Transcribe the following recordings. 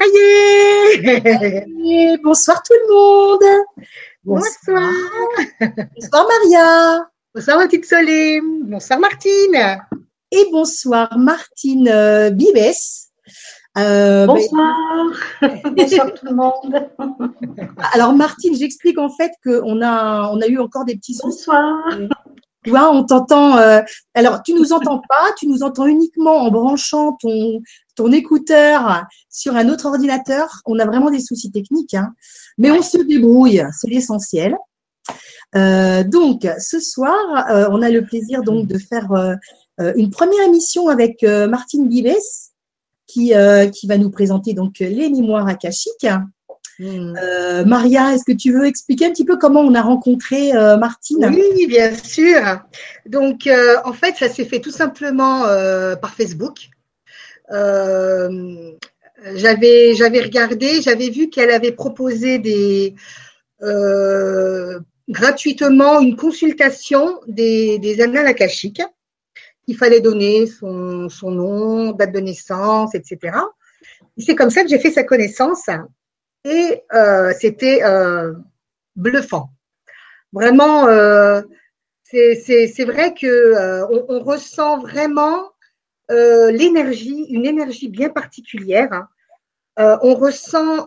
Ça y est. Bonsoir tout le monde. Bonsoir. Bonsoir Maria. Bonsoir ma petite Solim. Bonsoir Martine. Et bonsoir Martine euh, Bibes. Euh, bonsoir. Bonsoir tout le monde. Alors Martine, j'explique en fait qu'on a, on a eu encore des petits soucis. Bonsoir. Tu vois, on t'entend. Euh, alors, tu nous entends pas, tu nous entends uniquement en branchant ton, ton écouteur sur un autre ordinateur. On a vraiment des soucis techniques, hein. mais on se débrouille, c'est l'essentiel. Euh, donc, ce soir, euh, on a le plaisir donc de faire une première émission avec Martine Bives, qui, qui va nous présenter donc les mémoires akashiques. Euh, Maria, est-ce que tu veux expliquer un petit peu comment on a rencontré euh, Martine? Oui, bien sûr. Donc, euh, en fait, ça s'est fait tout simplement par Facebook. J'avais, j'avais regardé, j'avais vu qu'elle avait proposé des gratuitement une consultation des, des annales akashiques. Il fallait donner son, son nom, date de naissance, etc. c'est comme ça que j'ai fait sa connaissance et euh, c'était euh, bluffant. Vraiment, euh, c'est vrai que on, ressent vraiment l'énergie, une énergie bien particulière. Hein. on ressent,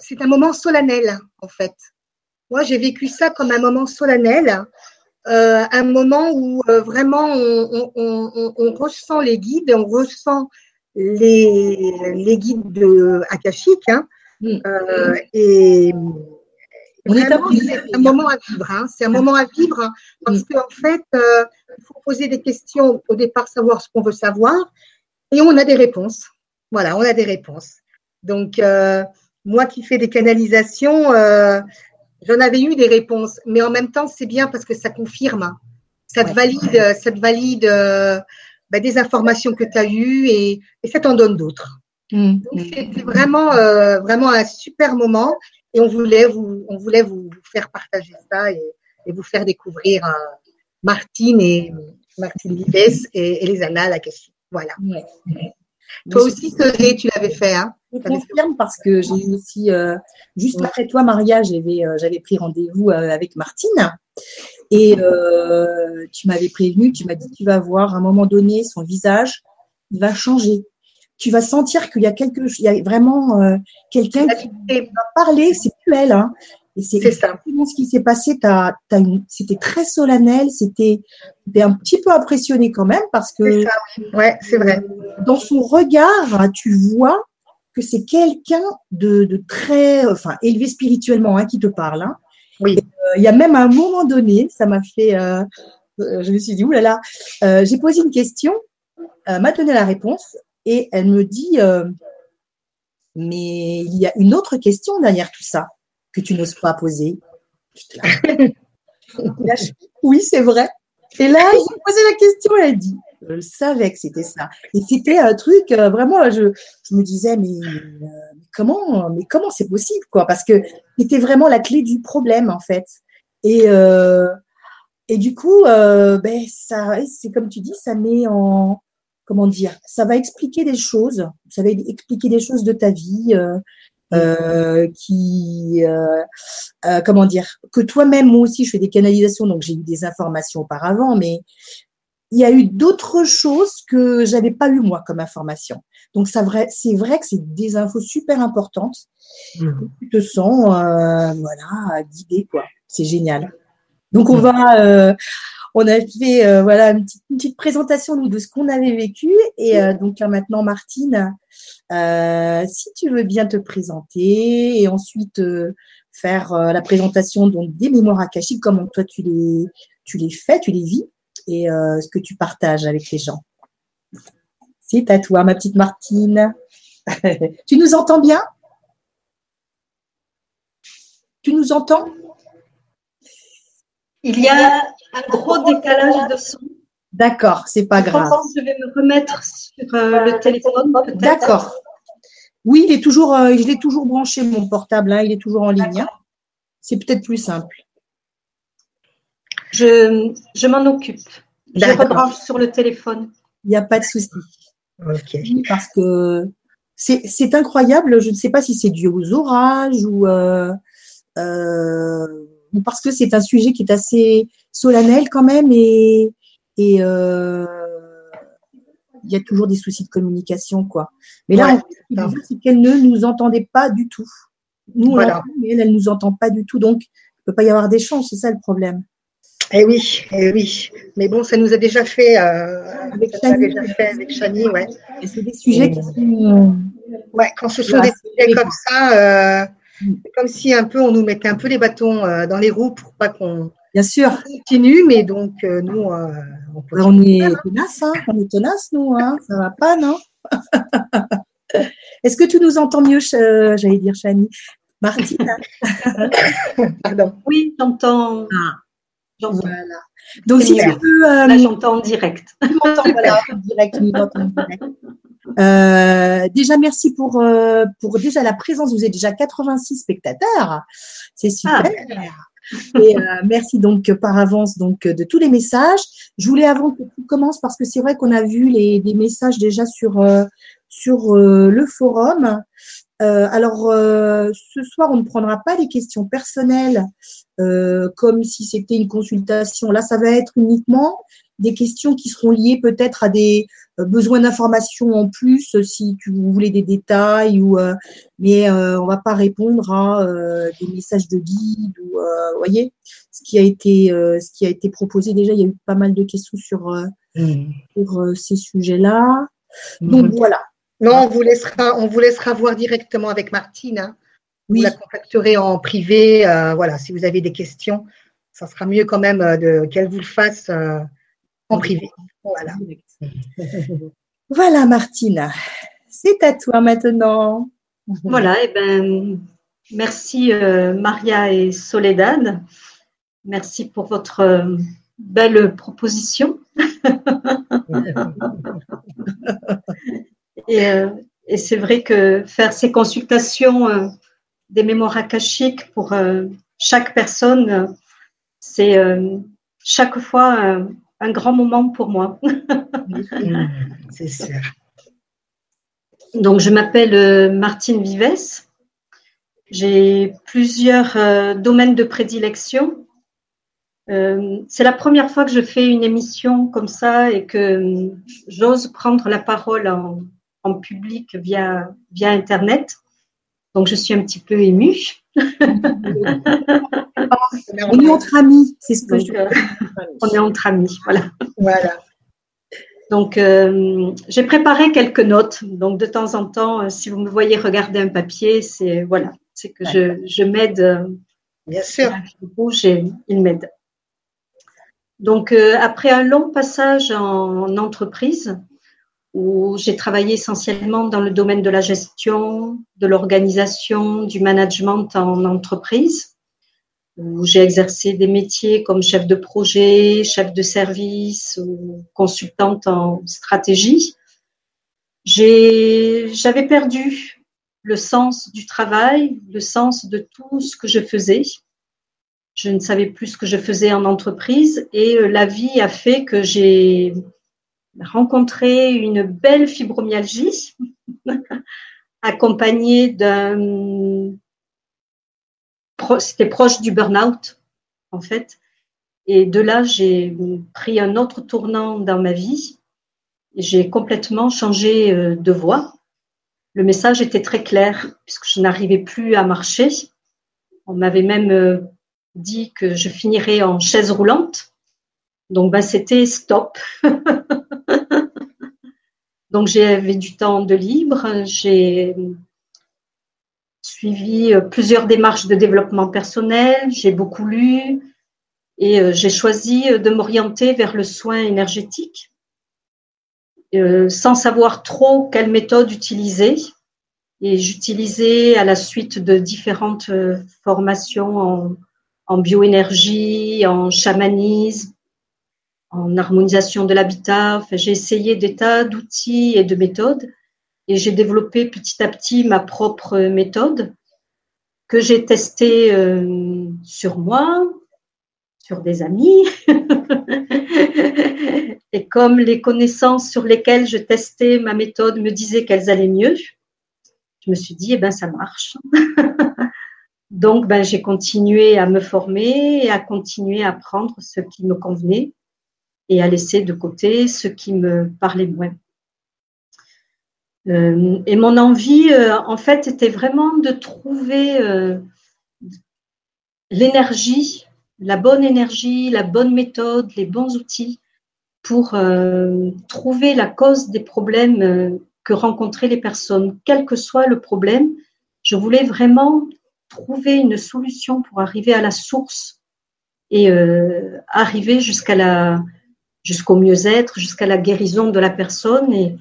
c'est un moment solennel en fait. Moi, j'ai vécu ça comme un moment solennel, un moment où vraiment on, on, ressent les guides, on ressent les, les guides de Akashic. Hein, mm. euh, et c'est un moment à vivre. Hein, c'est un moment à vivre hein, parce qu'en fait, euh, il faut poser des questions au départ, savoir ce qu'on veut savoir, et on a des réponses. Voilà, on a des réponses. Donc, euh, moi qui fais des canalisations, j'en avais eu des réponses, mais en même temps, c'est bien parce que ça confirme, ça te valide, ça te valide bah, des informations que tu as eues et, et ça t'en donne d'autres. Mmh. Donc c'était vraiment, euh, vraiment un super moment et on voulait vous, on voulait vous faire partager ça et, et vous faire découvrir euh, Martine et Martine Vives et, et les annales à question. Voilà. Toi aussi, tu l'avais fait. Hein? Je confirme parce que j'ai aussi, euh, juste après toi, Maria, j'avais, euh, pris rendez-vous avec Martine. Et tu m'avais prévenu, tu m'as dit tu vas voir à un moment donné son visage, il va changer. Tu vas sentir qu'il y a quelque, il y a vraiment euh, quelqu'un qui va parler. C'est plus elle, hein. Et c'est exactement ce qui s'est passé. T'as, t'as c'était très solennel. C'était, t'es un petit peu impressionné quand même parce que. C'est ça, ouais, c'est vrai. Dans son regard, tu vois que c'est quelqu'un de, de, très, enfin, élevé spirituellement, hein, qui te parle. Hein. Oui. Euh, il y a même un moment donné, ça m'a fait, euh, euh, je me suis dit, oulala, euh, j'ai posé une question, m'a donné la réponse et elle me dit, mais il y a une autre question derrière tout ça que tu n'oses pas poser. oui, c'est vrai. Et là, j'ai posé la question et elle dit, je savais que c'était ça. Et c'était un truc, vraiment, je, je me disais, mais, comment, mais comment c'est possible, quoi? Parce que c'était vraiment la clé du problème, en fait. Et, euh, et du coup, euh, ben, ça, c'est comme tu dis, ça met en, comment dire, ça va expliquer des choses, ça va expliquer des choses de ta vie, euh, euh qui, euh, comment dire, que toi-même, moi aussi, je fais des canalisations, donc j'ai eu des informations auparavant, mais il y a eu d'autres choses que j'avais pas eu moi comme information. Donc ça vrai, c'est vrai que c'est des infos super importantes. Mmh. Tu te sens, voilà, guidé quoi. C'est génial. Donc on mmh. va, on a fait euh, voilà une petite, présentation de ce qu'on avait vécu et euh, donc là maintenant Martine, euh, si tu veux bien te présenter et ensuite faire la présentation donc des mémoires akashiques comme toi tu les fais, tu les vis et ce que tu partages avec les gens. C'est à toi, ma petite Martine. tu nous entends bien? Tu nous entends? Il y a un gros décalage de son. D'accord, c'est pas grave. Je vais me remettre sur euh, le téléphone. D'accord. Oui, il est toujours, euh, je l'ai toujours branché mon portable, hein, il est toujours en ligne. Hein. C'est peut-être plus simple. Je, je m'en occupe. Je rebranche sur le téléphone. Il n'y a pas de souci. Ok. Parce que c'est incroyable. Je ne sais pas si c'est dû aux orages ou, euh, euh, parce que c'est un sujet qui est assez solennel quand même et, et euh, il y a toujours des soucis de communication quoi. Mais là, c'est qu'elle ne nous entendait pas du tout. Nous, on voilà. mais elle, elle nous entend pas du tout. Donc, il ne peut pas y avoir d'échange. C'est ça le problème. Eh oui, eh oui. Mais bon, ça nous a déjà fait euh, avec Chani, déjà fait avec Chani, ouais. Et c'est des sujets qui sont. Ouais, quand ce sont des sujets comme ça, euh, c'est comme si un peu on nous mettait un peu les bâtons euh, dans les roues pour pas qu'on. Bien sûr. Continue, mais donc euh, nous, on, on, est tenace, hein. On est tenace, nous, hein. Ça va pas, non? Est-ce que tu nous entends mieux, j'allais dire Chani? Martine? Pardon. Oui, j'entends. Ah. Voilà. Donc, si tu veux. Là, euh, j'entends en direct. voilà, en direct, euh, déjà, merci pour, euh, pour déjà la présence. Vous êtes déjà 86 spectateurs. C'est super. Ah. Et merci donc par avance donc de tous les messages. Je voulais avant que tu commences parce que c'est vrai qu'on a vu les, des messages déjà sur sur le forum. alors ce soir on ne prendra pas les questions personnelles euh, comme si c'était une consultation. Là, ça va être uniquement des questions qui seront liées peut-être à des euh, besoins d'informations en plus, si tu voulais des détails ou euh, mais on va pas répondre à des messages de guide ou voyez ce qui a été ce qui a été proposé déjà. Il y a eu pas mal de questions sur mmh. sur ces sujets-là. Donc mmh. voilà. Non, on vous laissera on vous laissera voir directement avec Martine. Hein. Vous la contacterez en privé. Euh, voilà, si vous avez des questions, ça sera mieux quand même euh, de qu'elle vous le fasse euh, en privé. Voilà. voilà, Martine. C'est à toi maintenant. Voilà, et eh ben, merci Maria et Soledad. Merci pour votre belle proposition. et, et c'est vrai que faire ces consultations des mémoires akashiques pour euh, chaque personne, c'est euh, chaque fois un grand moment pour moi. c'est sûr. Donc, je m'appelle euh, Martine Vives. J'ai plusieurs domaines de prédilection. c'est la première fois que je fais une émission comme ça et que j'ose prendre la parole en, en public via, via Internet. Donc, je suis un petit peu émue. On est entre amis, c'est ce que je euh, On est entre amis, voilà. Voilà. Donc, euh, j'ai préparé quelques notes. Donc, de temps en temps, euh, si vous me voyez regarder un papier, c'est voilà, c'est que je, je m'aide. Bien sûr. Rouge et il m'aide. Donc, après un long passage en entreprise, où j'ai travaillé essentiellement dans le domaine de la gestion, de l'organisation, du management en entreprise, où j'ai exercé des métiers comme chef de projet, chef de service ou consultante en stratégie. J'avais perdu le sens du travail, le sens de tout ce que je faisais. Je ne savais plus ce que je faisais en entreprise et euh, la vie a fait que j'ai rencontré une belle fibromyalgie accompagnée d'un c'était proche du burn-out en fait. Et de là j'ai pris un autre tournant dans ma vie. J'ai complètement changé euh, de voie. Le message était très clair puisque je n'arrivais plus à marcher. On m'avait même euh, dit que je finirais en chaise roulante. Donc ben, c'était stop Donc j'avais du temps de libre, j'ai suivi euh, plusieurs démarches de développement personnel, j'ai beaucoup lu. Et euh, j'ai choisi euh, de m'orienter vers le soin énergétique sans savoir trop quelle méthode utiliser. Et j'utilisais à la suite de différentes formations en, en bioénergie, en chamanisme, en harmonisation de l'habitat. j'ai essayé des tas d'outils et de méthodes et j'ai développé petit à petit ma propre méthode que j'ai testée euh, sur moi, sur des amis. et comme les connaissances sur lesquelles je testais ma méthode me disaient qu'elles allaient mieux, je me suis dit, eh ben, ça marche. Donc, ben, j'ai continué à me former et à continuer à apprendre ce qui me convenait et à laisser de côté ce qui me parlait moins. Euh, et mon envie, euh, en fait, était vraiment de trouver euh, l'énergie, la bonne énergie, la bonne méthode, les bons outils pour trouver la cause des problèmes que rencontraient les personnes, quel que soit le problème. Je voulais vraiment trouver une solution pour arriver à la source et arriver jusqu'à la jusqu'au mieux-être, jusqu'à la guérison de la personne. Et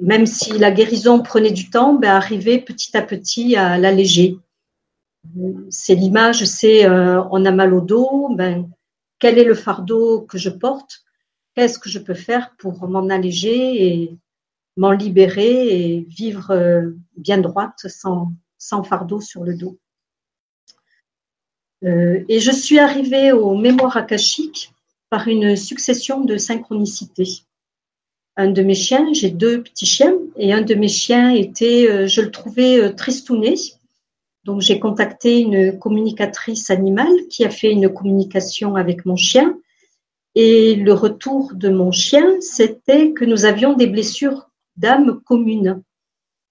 même si la guérison prenait du temps, ben, arriver petit à petit à l'alléger. C'est l'image, c'est euh, on a mal au dos, ben, quel est le fardeau que je porte? Qu'est-ce que je peux faire pour m'en alléger et m'en libérer et vivre euh, bien droite sans, sans fardeau sur le dos? Euh, Et je suis arrivée au mémoire akashique par une succession de synchronicités un de mes chiens, j'ai deux petits chiens, et un de mes chiens était, euh, je le trouvais euh, tristouné. Donc j'ai contacté une communicatrice animale qui a fait une communication avec mon chien. Et le retour de mon chien, c'était que nous avions des blessures d'âme communes.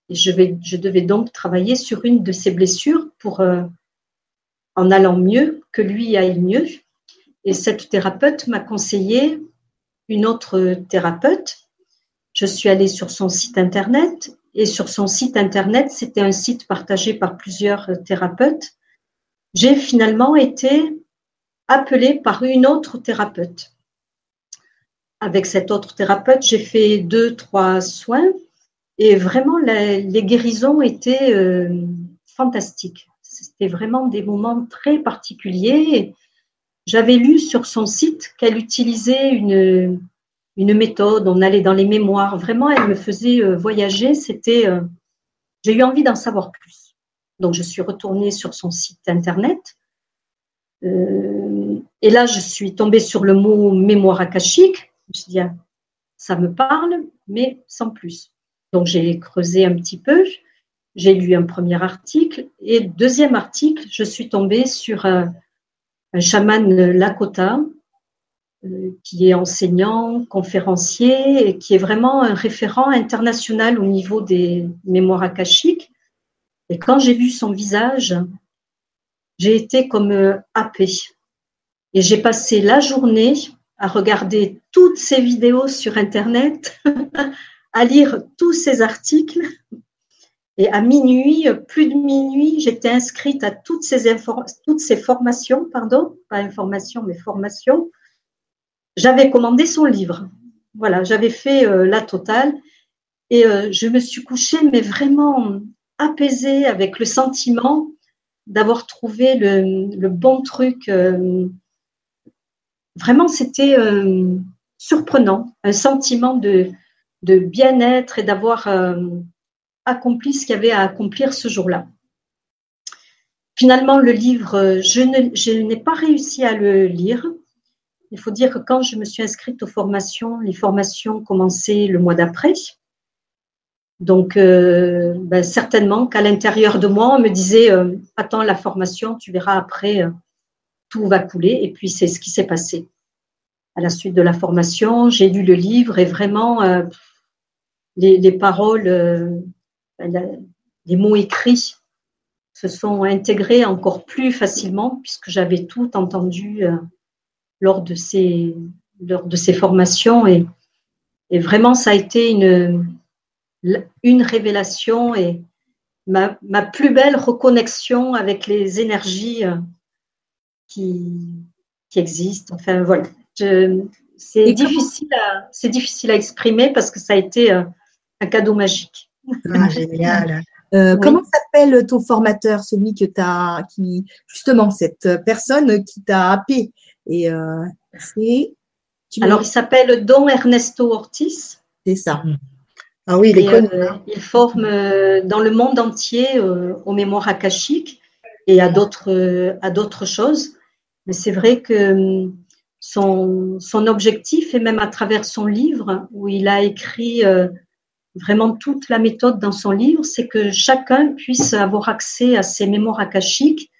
Et je, vais, je devais donc travailler sur une de ces blessures pour, euh, en allant mieux, que lui aille mieux. Et cette thérapeute m'a conseillé une autre thérapeute je suis allée sur son site internet et sur son site internet, c'était un site partagé par plusieurs thérapeutes. J'ai finalement été appelée par une autre thérapeute. Avec cette autre thérapeute, j'ai fait deux, trois soins et vraiment les, guérisons étaient euh, fantastiques. C'était vraiment des moments très particuliers. J'avais lu sur son site qu'elle utilisait une, une méthode, on allait dans les mémoires. Vraiment, elle me faisait euh, voyager. C'était, euh, j'ai eu envie d'en savoir plus. Donc, je suis retournée sur son site internet. Euh, et là, je suis tombée sur le mot mémoire akashique. Je me suis dit, ah, ça me parle, mais sans plus. Donc, j'ai creusé un petit peu. J'ai lu un premier article. Et deuxième article, je suis tombée sur un chaman Lakota euh, qui est enseignant, conférencier et qui est vraiment un référent international au niveau des mémoires akashiques. Et quand j'ai vu son visage, j'ai été comme euh, happée. Et j'ai passé la journée à regarder toutes ces vidéos sur Internet, à lire tous ces articles. Et à minuit, plus de minuit, j'étais inscrite à toutes ces, toutes ces formations, pardon, pas informations, mais formations, j'avais commandé son livre. Voilà, j'avais fait euh, la totale et euh, je me suis couchée, mais vraiment apaisée avec le sentiment d'avoir trouvé le, bon truc. Euh, vraiment, c'était surprenant, un sentiment de, de bien-être et d'avoir accompli ce qu'il y avait à accomplir ce jour-là. Finalement, le livre, je n'ai pas réussi à le lire. Il faut dire que quand je me suis inscrite aux formations, les formations commençaient le mois d'après. Donc, euh, ben, certainement qu'à l'intérieur de moi, on me disait euh, Attends la formation, tu verras après, euh, tout va couler. Et puis, c'est ce qui s'est passé. À la suite de la formation, j'ai lu le livre et vraiment, les, les, paroles, les mots écrits se sont intégrés encore plus facilement puisque j'avais tout entendu lors de ces, lors de ces formations. Et, et vraiment, ça a été une, une révélation et ma, ma, plus belle reconnexion avec les énergies euh, qui, qui existent. Enfin, voilà. C'est difficile, à, difficile à exprimer parce que ça a été euh, un cadeau magique. Ah, génial. Euh, comment s'appelle ton formateur, celui que tu as, qui justement cette personne qui t'a happé? Et euh, c'est. Alors, il s'appelle Don Ernesto Ortiz. C'est ça. Ah oui, il est connu. Euh, il forme euh, dans le monde entier aux mémoires akashiques et à d'autres à d'autres choses. Mais c'est vrai que son, son objectif, et même à travers son livre, où il a écrit vraiment toute la méthode dans son livre, c'est que chacun puisse avoir accès à ses mémoires akashiques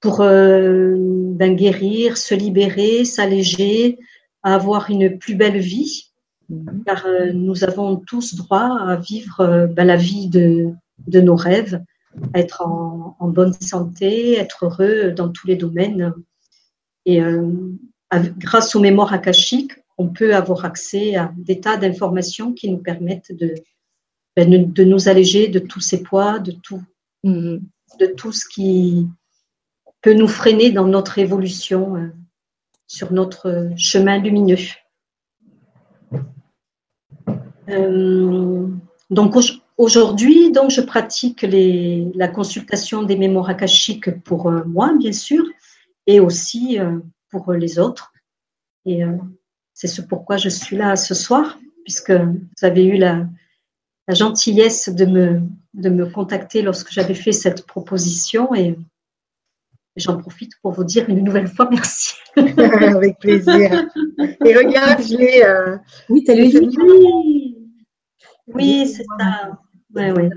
pour euh, ben, guérir, se libérer, s'alléger, avoir une plus belle vie, mhm. car euh, nous avons tous droit à vivre euh, ben, la vie de, de, nos rêves, à être en, en, bonne santé, être heureux dans tous les domaines. Et grâce aux mémoires akashiques, on peut avoir accès à des tas d'informations qui nous permettent de, ben, de nous alléger de tous ces poids, de tout, mhm. de tout ce qui peut nous freiner dans notre évolution euh, sur notre chemin lumineux. Euh, donc aujourd'hui, donc je pratique les, la consultation des mémoires akashiques pour euh, moi, bien sûr, et aussi pour les autres. Et c'est ce pourquoi je suis là ce soir, puisque vous avez eu la, la gentillesse de me, de me contacter lorsque j'avais fait cette proposition et j'en profite pour vous dire une nouvelle fois merci. Avec plaisir. Et regarde, je l'ai. Euh, oui, tu as lu Oui, c'est ça. Ouais, ouais.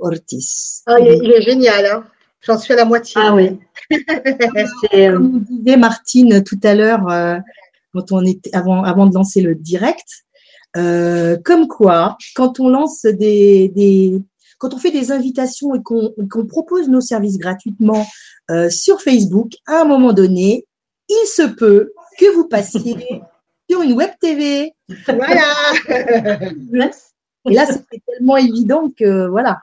Ortiz. Ah, il, est, génial. Hein. J'en suis à la moitié. Ah oui. Euh, Comme disait Martine tout à l'heure, euh, quand on était avant, avant de lancer le direct, euh, comme quoi, quand on lance des, des, quand on fait des invitations et qu'on propose nos services gratuitement euh, sur Facebook, à un moment donné, il se peut que vous passiez sur une web TV. Voilà. et là, c'était tellement évident que voilà,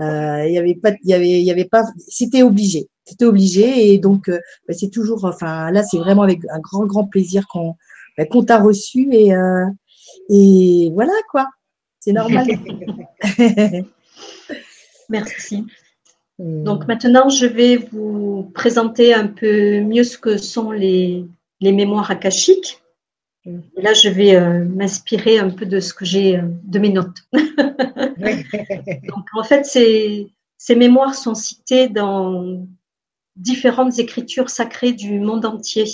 euh, il y avait pas, il y avait, il y avait pas, c'était obligé, c'était obligé et donc euh, bah, c'est toujours, enfin là, c'est vraiment avec un grand grand plaisir qu'on bah, t'a reçu et euh, et voilà quoi, c'est normal. Merci. Hmm. Donc maintenant, je vais vous présenter un peu mieux ce que sont les, les mémoires akashiques. Et là, je vais euh, m'inspirer un peu de ce que j'ai euh, de mes notes. Donc en fait, ces, ces mémoires sont citées dans différentes écritures sacrées du monde entier.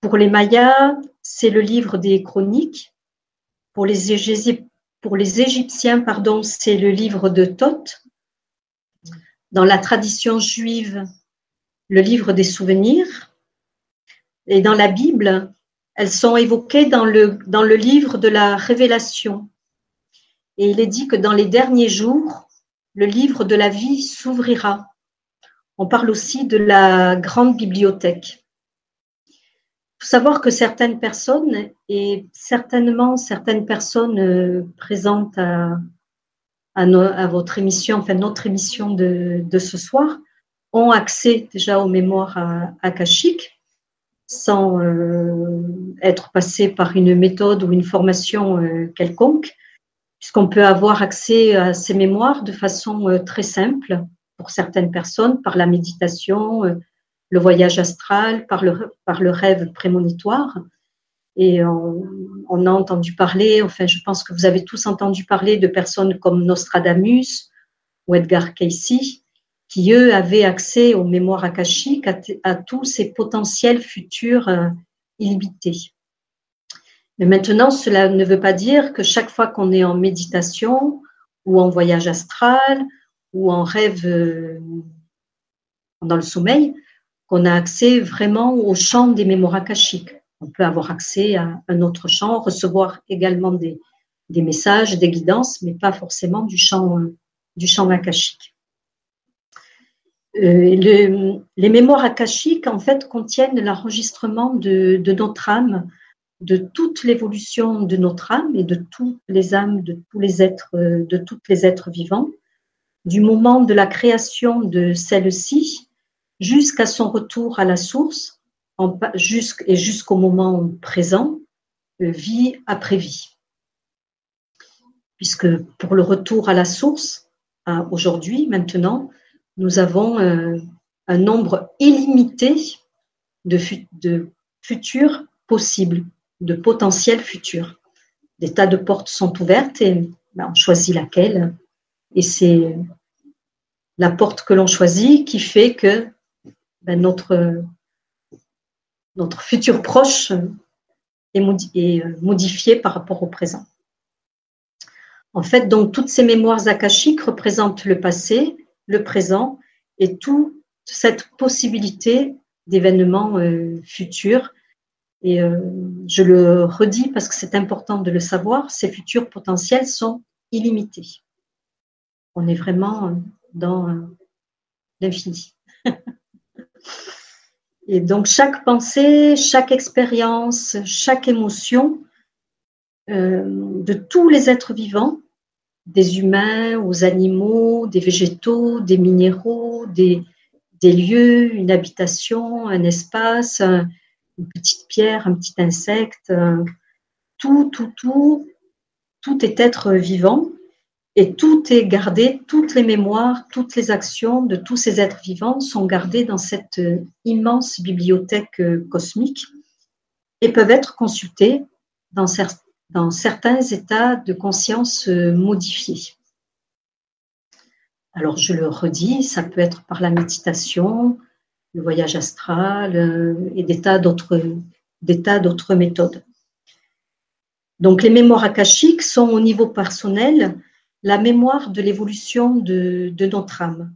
Pour les Mayas, c'est le livre des chroniques. Pour les, Égyptiens, pardon, c'est le livre de Thoth. Dans la tradition juive, le livre des souvenirs. Et dans la Bible, elles sont évoquées dans le, dans le livre de la révélation. Et il est dit que dans les derniers jours, le livre de la vie s'ouvrira. On parle aussi de la grande bibliothèque. Faut savoir que certaines personnes, et certainement certaines personnes euh, présentes à, votre émission, enfin notre émission de, ce soir, ont accès déjà aux mémoires akashiques sans euh, être passé par une méthode ou une formation euh, quelconque, puisqu'on peut avoir accès à ces mémoires de façon très simple pour certaines personnes, par la méditation, le voyage astral, par le, par le rêve prémonitoire. Et on, a entendu parler, enfin je pense que vous avez tous entendu parler de personnes comme Nostradamus ou Edgar Cayce, qui eux avaient accès aux mémoires akashiques, à, tous ces potentiels futurs euh, illimités. Mais maintenant, cela ne veut pas dire que chaque fois qu'on est en méditation ou en voyage astral ou en rêve euh, dans le sommeil, qu'on a accès vraiment au champ des mémoires akashiques. On peut avoir accès à un autre champ, recevoir également des, messages, des guidances, mais pas forcément du champ, du champ akashique. Euh, le, les mémoires akashiques, en fait, contiennent l'enregistrement de, notre âme, de toute l'évolution de notre âme et de toutes les âmes, de tous les êtres, de toutes les êtres vivants, du moment de la création de celle-ci jusqu'à son retour à la source et jusqu'au moment présent, euh, vie après vie. Puisque pour le retour à la source, aujourd'hui, maintenant, nous avons euh, un nombre illimité de, futurs possibles, de potentiels futurs. Des tas de portes sont ouvertes et ben, on choisit laquelle. Et c'est la porte que l'on choisit qui fait que ben, notre, notre futur proche est, euh, modifié par rapport au présent. En fait, donc toutes ces mémoires akashiques représentent le passé, le présent et toute cette possibilité d'événements euh, futurs. Et euh, je le redis parce que c'est important de le savoir, ces futurs potentiels sont illimités. On est vraiment dans euh, l'infini. et donc chaque pensée, chaque expérience, chaque émotion de tous les êtres vivants, des humains aux animaux, des végétaux, des minéraux, des, des lieux, une habitation, un espace, une petite pierre, un petit insecte, tout, tout, tout, tout est être vivant et tout est gardé, toutes les mémoires, toutes les actions de tous ces êtres vivants sont gardées dans cette immense bibliothèque cosmique et peuvent être consultées dans, certains états de conscience modifiés. Alors je le redis, ça peut être par la méditation, le voyage astral euh, et des d'autres méthodes. Donc les mémoires akashiques sont au niveau personnel la mémoire de l'évolution de, notre âme.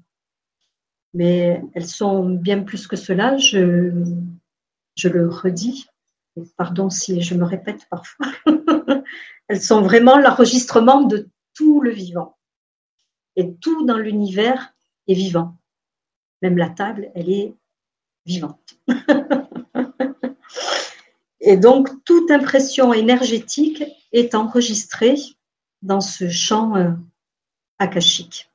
Mais elles sont bien plus que cela, je, je le redis, pardon si je me répète parfois, elles sont vraiment l'enregistrement de tout le vivant. Et tout dans l'univers est vivant. Même la table, elle est vivante. Et donc, toute impression énergétique est enregistrée dans ce champ euh, akashique.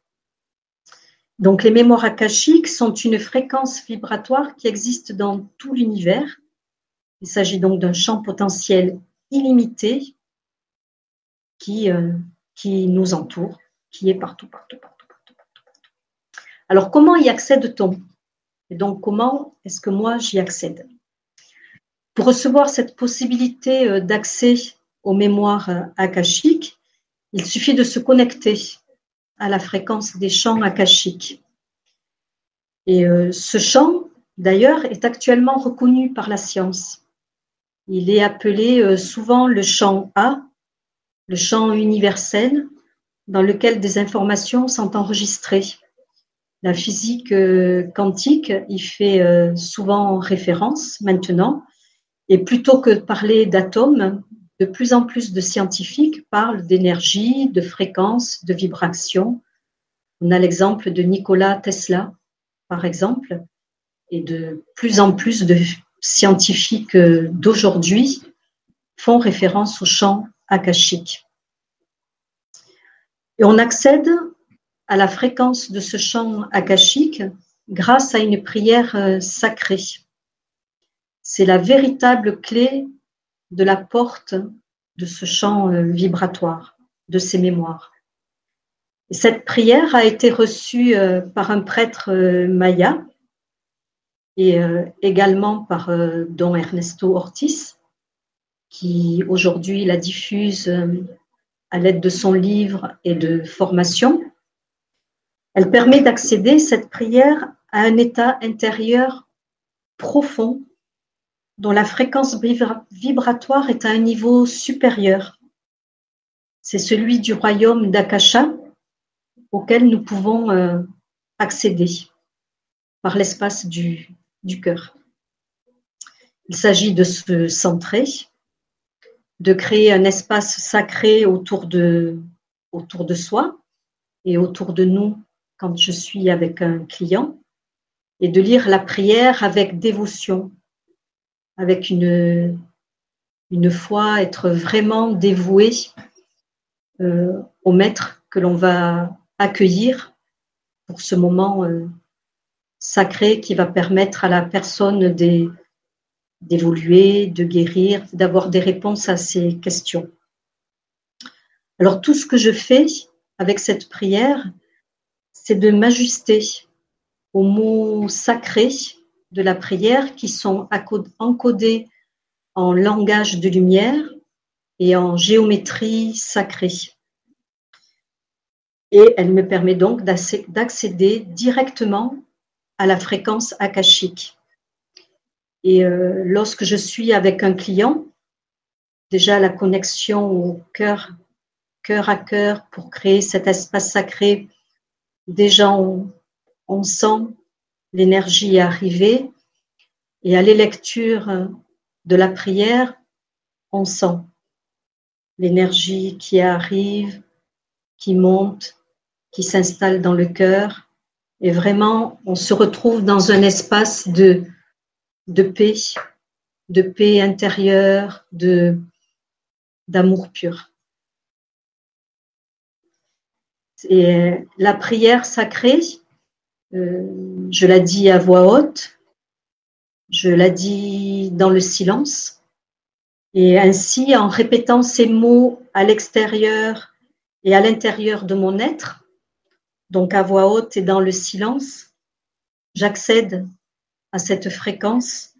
Donc, les mémoires akashiques sont une fréquence vibratoire qui existe dans tout l'univers. Il s'agit donc d'un champ potentiel illimité qui, euh, qui nous entoure qui est partout, partout, partout, partout, partout. Alors, comment y accède-t-on? Et donc, comment est-ce que moi j'y accède? Pour recevoir cette possibilité euh, d'accès aux mémoires akashiques, il suffit de se connecter à la fréquence des champs akashiques. Et euh, ce champ, d'ailleurs, est actuellement reconnu par la science. Il est appelé souvent le champ A, le champ universel, dans lequel des informations sont enregistrées. La physique euh, quantique y fait euh, souvent référence maintenant, et plutôt que de parler d'atomes, de plus en plus de scientifiques parlent d'énergie, de fréquence, de vibration. On a l'exemple de Nikola Tesla, par exemple, et de plus en plus de scientifiques euh, d'aujourd'hui font référence au champ akashique. Et on accède à la fréquence de ce champ akashique grâce à une prière euh, sacrée. C'est la véritable clé de la porte de ce champ euh, vibratoire, de ces mémoires. cette prière a été reçue euh, par un prêtre maya et également par Don Ernesto Ortiz, qui aujourd'hui la diffuse à l'aide de son livre et de formation. Elle permet d'accéder, cette prière, à un état intérieur profond dont la fréquence vibratoire est à un niveau supérieur. C'est celui du royaume d'Akasha auquel nous pouvons euh, accéder par l'espace du, du cœur. Il s'agit de se centrer, de créer un espace sacré autour de, autour de soi et autour de nous quand je suis avec un client et de lire la prière avec dévotion, avec une, foi, être vraiment dévoué euh, au maître que l'on va accueillir pour ce moment euh, sacré qui va permettre à la personne d'évoluer, de guérir, d'avoir des réponses à ces questions. Alors tout ce que je fais avec cette prière, c'est de m'ajuster aux mots sacrés de la prière qui sont encodés en langage de lumière et en géométrie sacrée. Et elle me permet donc d'accéder directement à la fréquence akashique. Et euh, lorsque je suis avec un client, déjà la connexion au cœur, cœur à cœur pour créer cet espace sacré, déjà on sent l'énergie arriver et à les lectures de la prière, on sent l'énergie qui arrive, qui monte, qui s'installe dans le cœur. Et vraiment, on se retrouve dans un espace de, paix, de paix intérieure, d'amour pur. Et la prière sacrée, euh, je la dis à voix haute, je la dis dans le silence. Et ainsi, en répétant ces mots à l'extérieur et à l'intérieur de mon être, donc à voix haute et dans le silence, j'accède à cette fréquence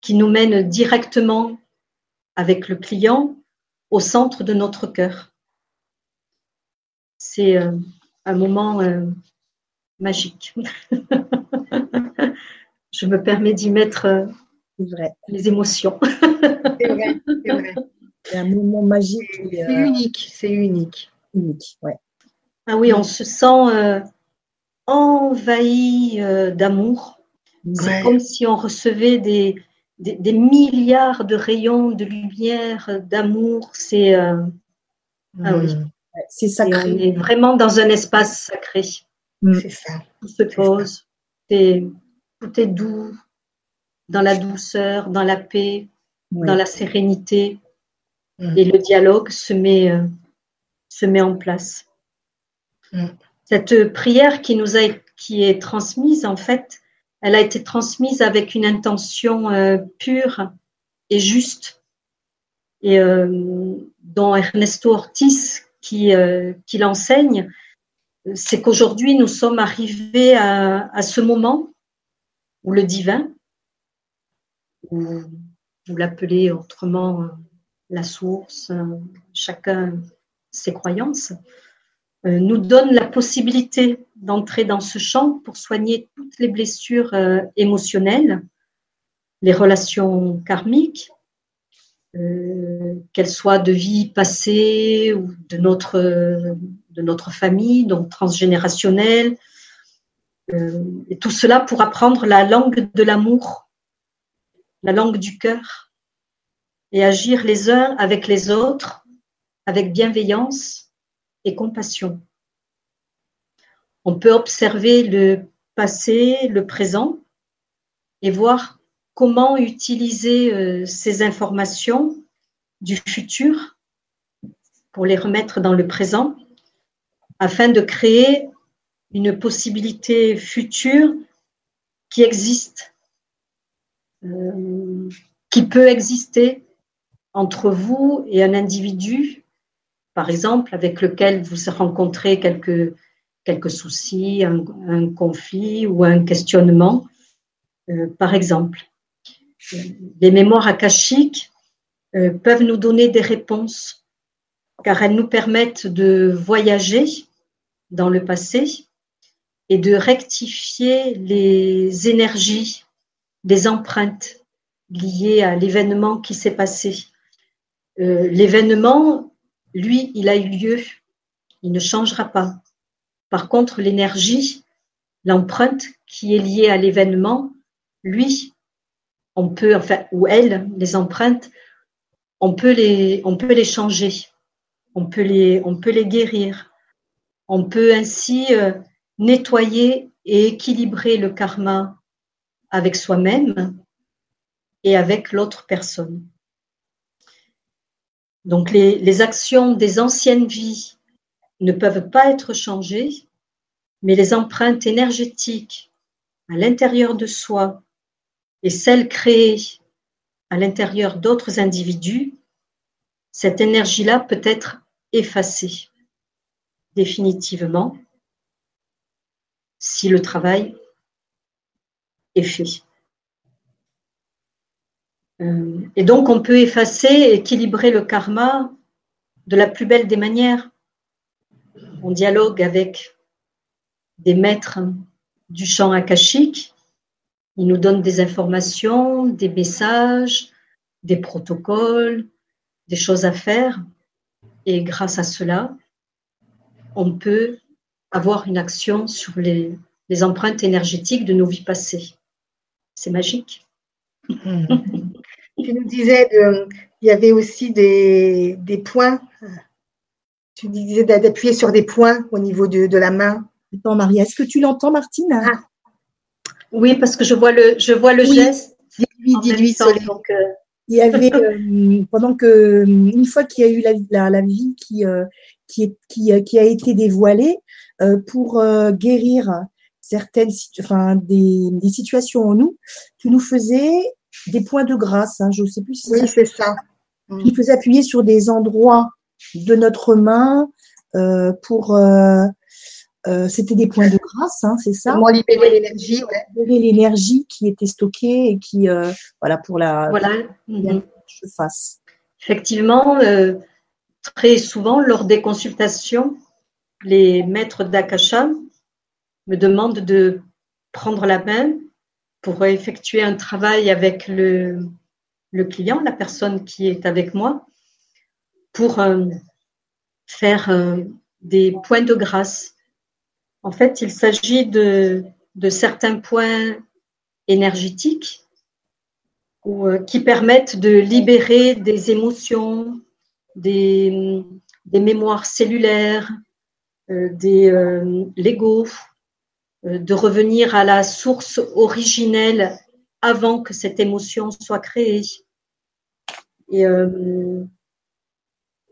qui nous mène directement avec le client au centre de notre cœur. C'est euh, un moment euh, magique. Je me permets d'y mettre euh, les émotions. c'est vrai, c'est vrai. C'est un moment magique. C'est unique, c'est unique. Unique, ouais. Ah oui, on se sent envahi d'amour. C'est comme si on recevait des, des, milliards de rayons de lumière, d'amour. C'est euh, ah oui, mm. c'est sacré. on est vraiment dans un espace sacré. Mm. C'est ça. Tout se pose. tout est doux, dans la douceur, dans la paix, dans la sérénité. Mm. Et le dialogue se met, euh, se met en place. Cette prière qui nous a qui est transmise, en fait, elle a été transmise avec une intention euh, pure et juste, et euh, dont Ernesto Ortiz qui, qui l'enseigne, c'est qu'aujourd'hui nous sommes arrivés à, ce moment où le divin, ou vous l'appelez autrement la source, chacun ses croyances, euh, nous donne la possibilité d'entrer dans ce champ pour soigner toutes les blessures euh, émotionnelles, les relations karmiques, euh, qu'elles soient de vie passée ou de notre, de notre famille, donc transgénérationnelle, et tout cela pour apprendre la langue de l'amour, la langue du cœur, et agir les uns avec les autres avec bienveillance et compassion. On peut observer le passé, le présent et voir comment utiliser euh, ces informations du futur pour les remettre dans le présent afin de créer une possibilité future qui existe, euh, qui peut exister entre vous et un individu par exemple, avec lequel vous rencontrez quelques, quelques soucis, un, conflit ou un questionnement, euh, par exemple. Les mémoires akashiques euh, peuvent nous donner des réponses car elles nous permettent de voyager dans le passé et de rectifier les énergies, les empreintes liées à l'événement qui s'est passé. Euh, l'événement lui, il a eu lieu, il ne changera pas. Par contre, l'énergie, l'empreinte qui est liée à l'événement, lui, on peut, enfin, ou elle, les empreintes, on peut les, changer, on peut les guérir. On peut ainsi euh, nettoyer et équilibrer le karma avec soi-même et avec l'autre personne. Donc les, actions des anciennes vies ne peuvent pas être changées, mais les empreintes énergétiques à l'intérieur de soi et celles créées à l'intérieur d'autres individus, cette énergie-là peut être effacée définitivement si le travail est fait. Euh, et donc, on peut effacer, équilibrer le karma de la plus belle des manières. On dialogue avec des maîtres du champ akashique. Ils nous donnent des informations, des messages, des protocoles, des choses à faire. Et grâce à cela, on peut avoir une action sur les, empreintes énergétiques de nos vies passées. C'est magique. tu nous disais, il y avait aussi des, points. Tu disais d'appuyer sur des points au niveau de, la main. Attends, Marie, est-ce que tu l'entends, Martine? Ah. Oui, parce que je vois le, je vois le geste. Dis-lui, dis-lui, euh, Il y avait, euh, pendant que, une fois qu'il y a eu la, la, vie qui, euh, qui, qui, qui, a été dévoilée, pour guérir certaines, enfin, des, des, situations en nous, tu nous faisais des points de grâce. Hein, je ne sais plus si oui, c'est ça. Tu faisais appuyer sur des endroits de notre main pour euh, c'était des points de grâce, hein, c'est ça? Pour libérer l'énergie, ouais. Libérer l'énergie qui était stockée et qui, euh, voilà, pour la. Voilà. Je fasse. Effectivement, euh, très souvent, lors des consultations, les maîtres d'Akasha me demandent de prendre la main pour effectuer un travail avec le, client, la personne qui est avec moi, pour faire des points de grâce. En fait, il s'agit de, certains points énergétiques euh, qui permettent de libérer des émotions, des, mémoires cellulaires, euh, des euh, l'ego, de revenir à la source originelle avant que cette émotion soit créée. Et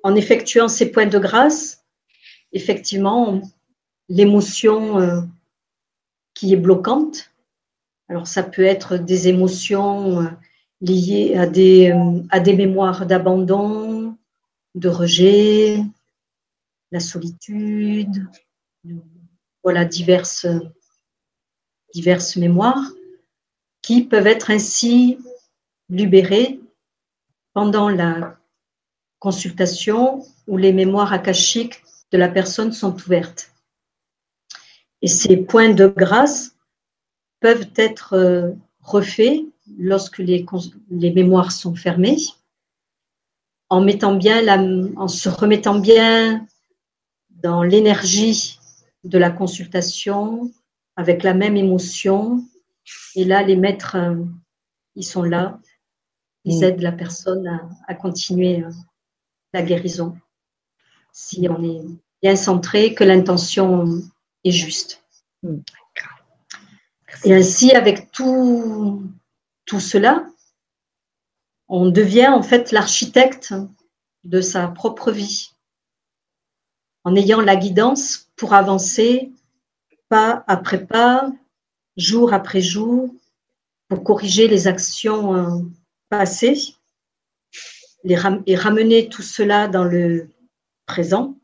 en effectuant ces points de grâce, effectivement, l'émotion euh, qui est bloquante. Alors ça peut être des émotions euh, liées euh, à des mémoires d'abandon, de rejet, la solitude, voilà diverses, diverses mémoires qui peuvent être ainsi libérées pendant la consultation où les mémoires akashiques de la personne sont ouvertes. Et ces points de grâce peuvent être euh, refaits lorsque les, les mémoires sont fermées, en, mettant bien la, en se remettant bien dans l'énergie de la consultation, avec la même émotion. Et là, les maîtres, euh, ils sont là, ils mm. aident la personne à, à continuer euh, la guérison. Si on est bien centré, que l'intention est juste. Hmm. Et ainsi, avec tout, tout cela, on devient en fait l'architecte de sa propre vie, en ayant la guidance pour avancer pas après pas, jour après jour, pour corriger les actions euh, passées et ramener tout cela dans le présent,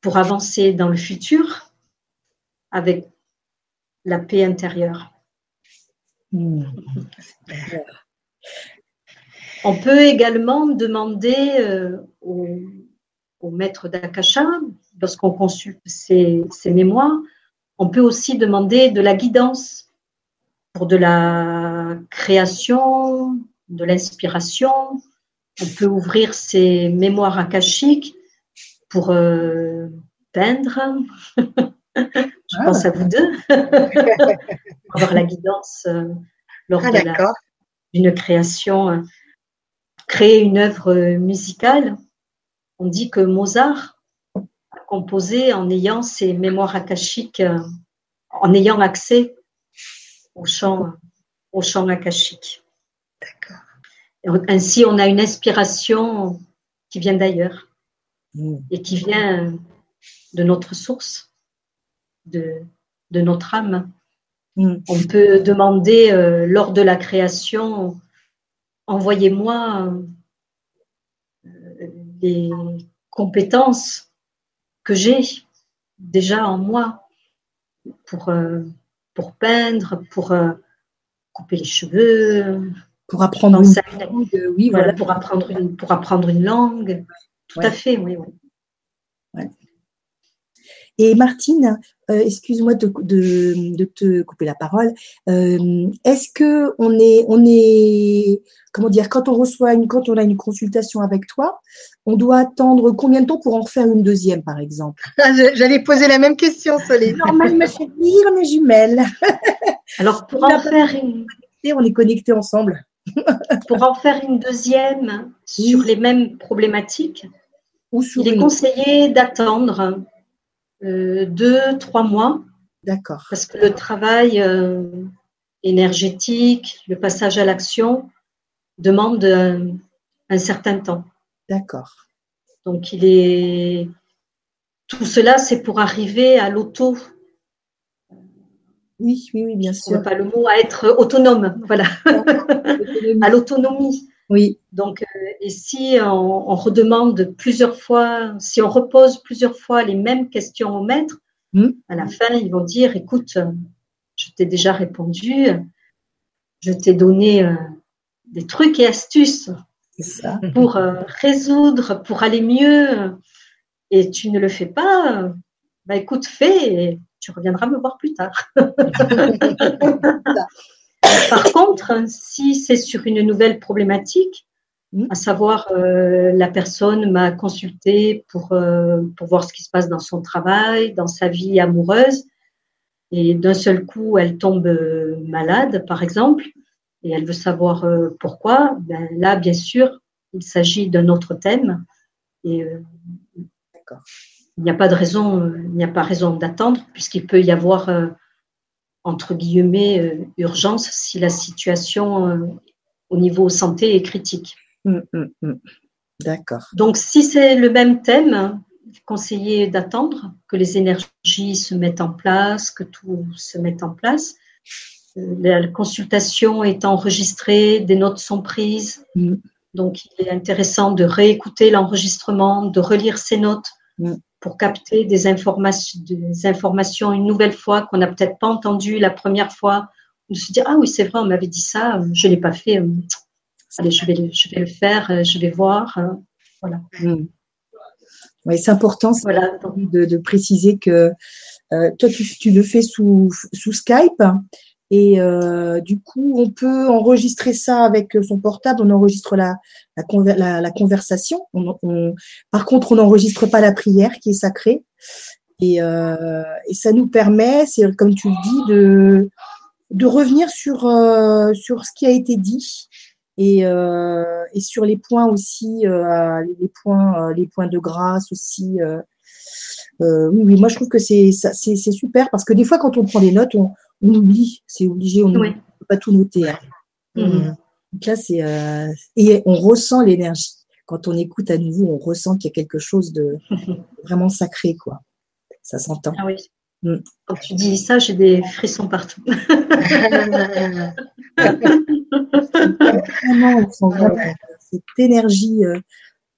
pour avancer dans le futur avec la paix intérieure. Hmm. On peut également demander euh, au, maître d'Akasha, lorsqu'on consulte ses, mémoires, on peut aussi demander de la guidance pour de la création, de l'inspiration. On peut ouvrir ses mémoires akashiques pour euh, peindre, Je pense à vous deux. avoir la guidance euh, lors ah, d'une création. Euh, créer une œuvre musicale, on dit que Mozart a composé en ayant ses mémoires akashiques, euh, en ayant accès au chant, au chant akashique. D'accord. Ainsi, on a une inspiration qui vient d'ailleurs mmh. et qui vient de notre source de, notre âme. Mm. On peut demander euh, lors de la création, envoyez-moi les euh, compétences que j'ai déjà en moi pour, euh, pour peindre, pour couper les cheveux, pour apprendre une langue, oui, voilà, pour apprendre une, pour apprendre une langue. Tout à fait, oui, oui. Et Martine, euh, excuse-moi de, de, te couper la parole. Euh, est-ce que on est, on est, comment dire, quand on reçoit une, quand on a une consultation avec toi, on doit attendre combien de temps pour en refaire une deuxième, par exemple? Ah, J'allais poser la même question, Soleil. Normal, ma chérie, on est jumelles. Alors pour en faire une, on est connectés ensemble. pour en faire une deuxième sur les mêmes problématiques, Ou il est conseillé d'attendre deux, trois mois. D'accord. Parce que le travail euh, énergétique, le passage à l'action demande un, certain temps. D'accord. Donc il est tout cela, c'est pour arriver à l'auto. Oui, oui, oui, bien sûr. Pas le mot à être autonome, voilà, à l'autonomie. Oui. Donc, euh, et si on, redemande plusieurs fois, si on repose plusieurs fois les mêmes questions au maître, hmm. à la fin, ils vont dire, écoute, je t'ai déjà répondu, je t'ai donné euh, des trucs et astuces pour euh, résoudre, pour aller mieux, et tu ne le fais pas, bah écoute, fais et tu reviendras me voir plus tard. Par contre, si c'est sur une nouvelle problématique, mm. à savoir euh, la personne m'a consulté pour, euh, pour voir ce qui se passe dans son travail, dans sa vie amoureuse, et d'un seul coup, elle tombe euh, malade, par exemple, et elle veut savoir pourquoi, ben là, bien sûr, il s'agit d'un autre thème. Et il n'y a pas de raison, il n'y a pas raison d'attendre, puisqu'il peut y avoir entre guillemets, euh, urgence si la situation euh, au niveau santé est critique. Hum, hum, hum. D'accord. Donc, si c'est le même thème, conseiller d'attendre que les énergies se mettent en place, que tout se mette en place. Euh, la consultation est enregistrée, des notes sont prises. Donc, il est intéressant de réécouter l'enregistrement, de relire ces notes pour capter des informations, des informations une nouvelle fois qu'on n'a peut-être pas entendues la première fois, de se dire ah oui c'est vrai on m'avait dit ça, je l'ai pas fait, euh, allez je vais je vais le faire, euh, je vais voir, euh, voilà. Oui c'est important de, préciser que toi tu, le fais sous, sous Skype et euh, du coup, on peut enregistrer ça avec son portable. On enregistre la, la, la, conversation. par contre, on n'enregistre pas la prière qui est sacrée. Et, euh, et ça nous permet, c'est comme tu le dis, de, de revenir sur, euh, sur ce qui a été dit et, euh, et sur les points aussi, euh, les points, les points de grâce aussi. oui, oui, moi je trouve que c'est super parce que des fois quand on prend des notes, on, on oublie, c'est obligé, on ne peut pas tout noter. Hein. Mm-hmm. Donc là, c'est euh, et on ressent l'énergie. Quand on écoute à nouveau, on ressent qu'il y a quelque chose de vraiment sacré, quoi. Ça s'entend. Ah oui. Mm. Quand tu dis ça, j'ai des frissons partout. on sent vraiment cette énergie euh,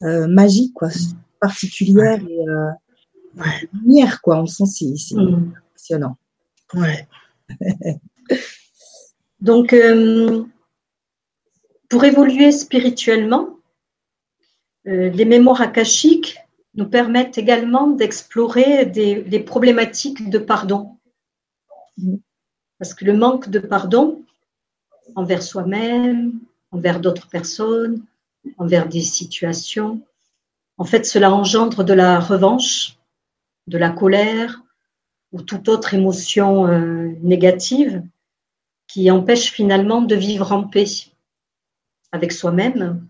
euh, magique, quoi, particulière et lumière, quoi. On sent c'est mm. impressionnant. Ouais. Donc, euh, pour évoluer spirituellement, euh, les mémoires akashiques nous permettent également d'explorer des, problématiques de pardon. Parce que le manque de pardon envers soi-même, envers d'autres personnes, envers des situations, en fait, cela engendre de la revanche, de la colère, ou toute autre émotion euh, négative qui empêche finalement de vivre en paix avec soi-même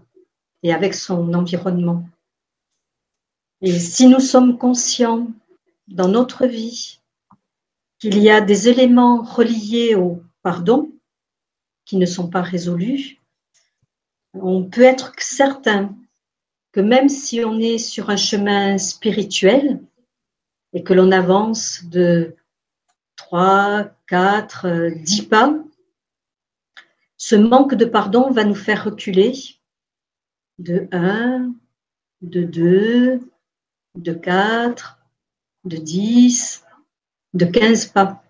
et avec son environnement. Et si nous sommes conscients dans notre vie qu'il y a des éléments reliés au pardon qui ne sont pas résolus, on peut être certain que même si on est sur un chemin spirituel, et que l'on avance de 3, 4, 10 pas, ce manque de pardon va nous faire reculer de 1, de 2, de 4, de 10, de 15 pas.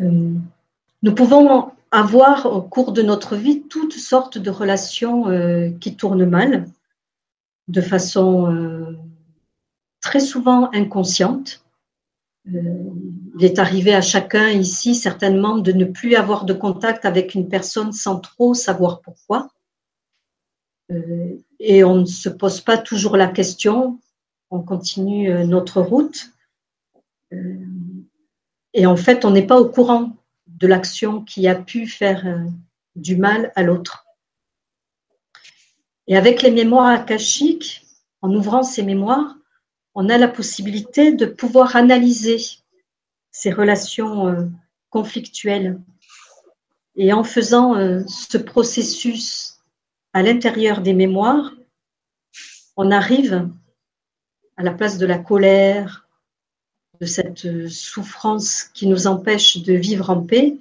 Euh, nous pouvons avoir au cours de notre vie toutes sortes de relations euh, qui tournent mal, de façon euh, très souvent inconscientes. Euh, il est arrivé à chacun ici certainement de ne plus avoir de contact avec une personne sans trop savoir pourquoi. Euh, et on ne se pose pas toujours la question, on continue euh, notre route. Et en fait, on n'est pas au courant de l'action qui a pu faire du mal à l'autre. Et avec les mémoires akashiques, en ouvrant ces mémoires, on a la possibilité de pouvoir analyser ces relations euh, conflictuelles. Et en faisant euh, ce processus à l'intérieur des mémoires, on arrive à la place de la colère, de cette euh, souffrance qui nous empêche de vivre en paix,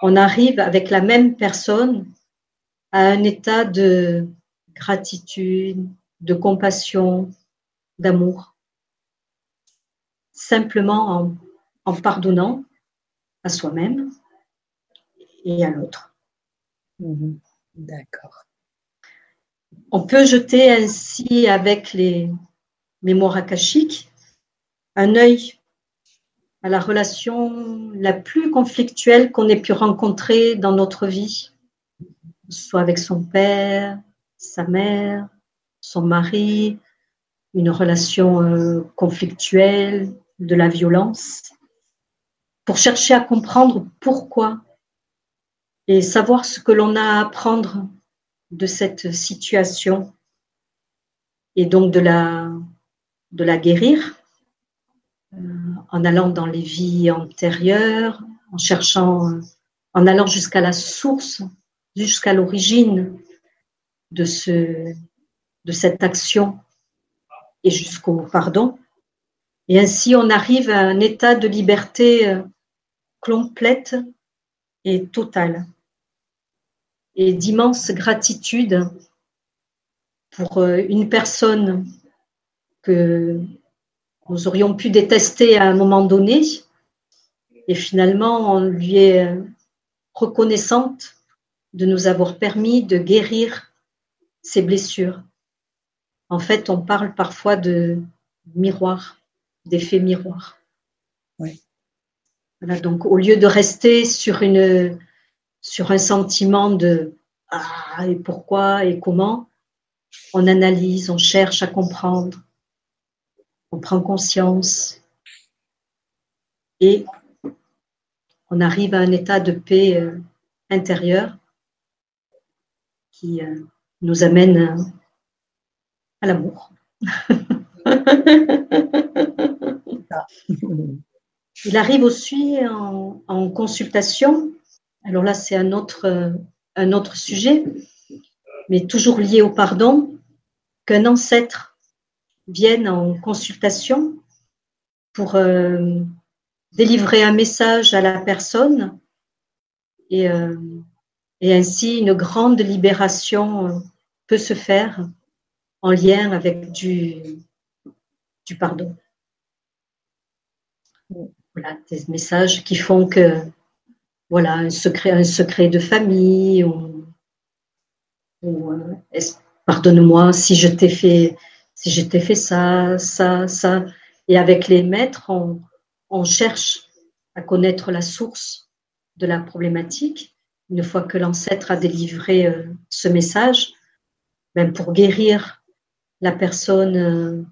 on arrive avec la même personne à un état de gratitude, de compassion, d'amour. Simplement en, pardonnant à soi-même et à l'autre. Mhm. D'accord. On peut jeter ainsi avec les mémoires akashiques un œil à la relation la plus conflictuelle qu'on ait pu rencontrer dans notre vie, soit avec son père, sa mère, son mari, une relation euh, conflictuelle, de la violence, pour chercher à comprendre pourquoi et savoir ce que l'on a à apprendre de cette situation et donc de la, guérir euh, en allant dans les vies antérieures, en cherchant, en allant jusqu'à la source, jusqu'à l'origine de cette action et jusqu'au pardon. Et ainsi, on arrive à un état de liberté euh, complète et totale. Et d'immense gratitude pour euh, une personne que nous aurions pu détester à un moment donné. Et finalement, on lui est euh, reconnaissante de nous avoir permis de guérir ses blessures. En fait, on parle parfois de miroir, d'effet miroir. Oui. Voilà, donc au lieu de rester sur, une, sur un sentiment de ah, et pourquoi et comment, on analyse, on cherche à comprendre, on prend conscience et on arrive à un état de paix euh, intérieure qui euh, nous amène à l'amour. Il arrive aussi en, consultation. Alors là, c'est un autre, sujet, mais toujours lié au pardon, qu'un ancêtre vienne en consultation pour euh, délivrer un message à la personne et, euh, et ainsi une grande libération peut se faire en lien avec du, pardon. Voilà, des messages qui font que, voilà, un secret, un secret de famille, ou, euh, pardonne-moi si je t'ai fait, si fait ça, ça, ça. Et avec les maîtres, on, on cherche à connaître la source de la problématique. Une fois que l'ancêtre a délivré euh, ce message, même pour guérir la personne euh,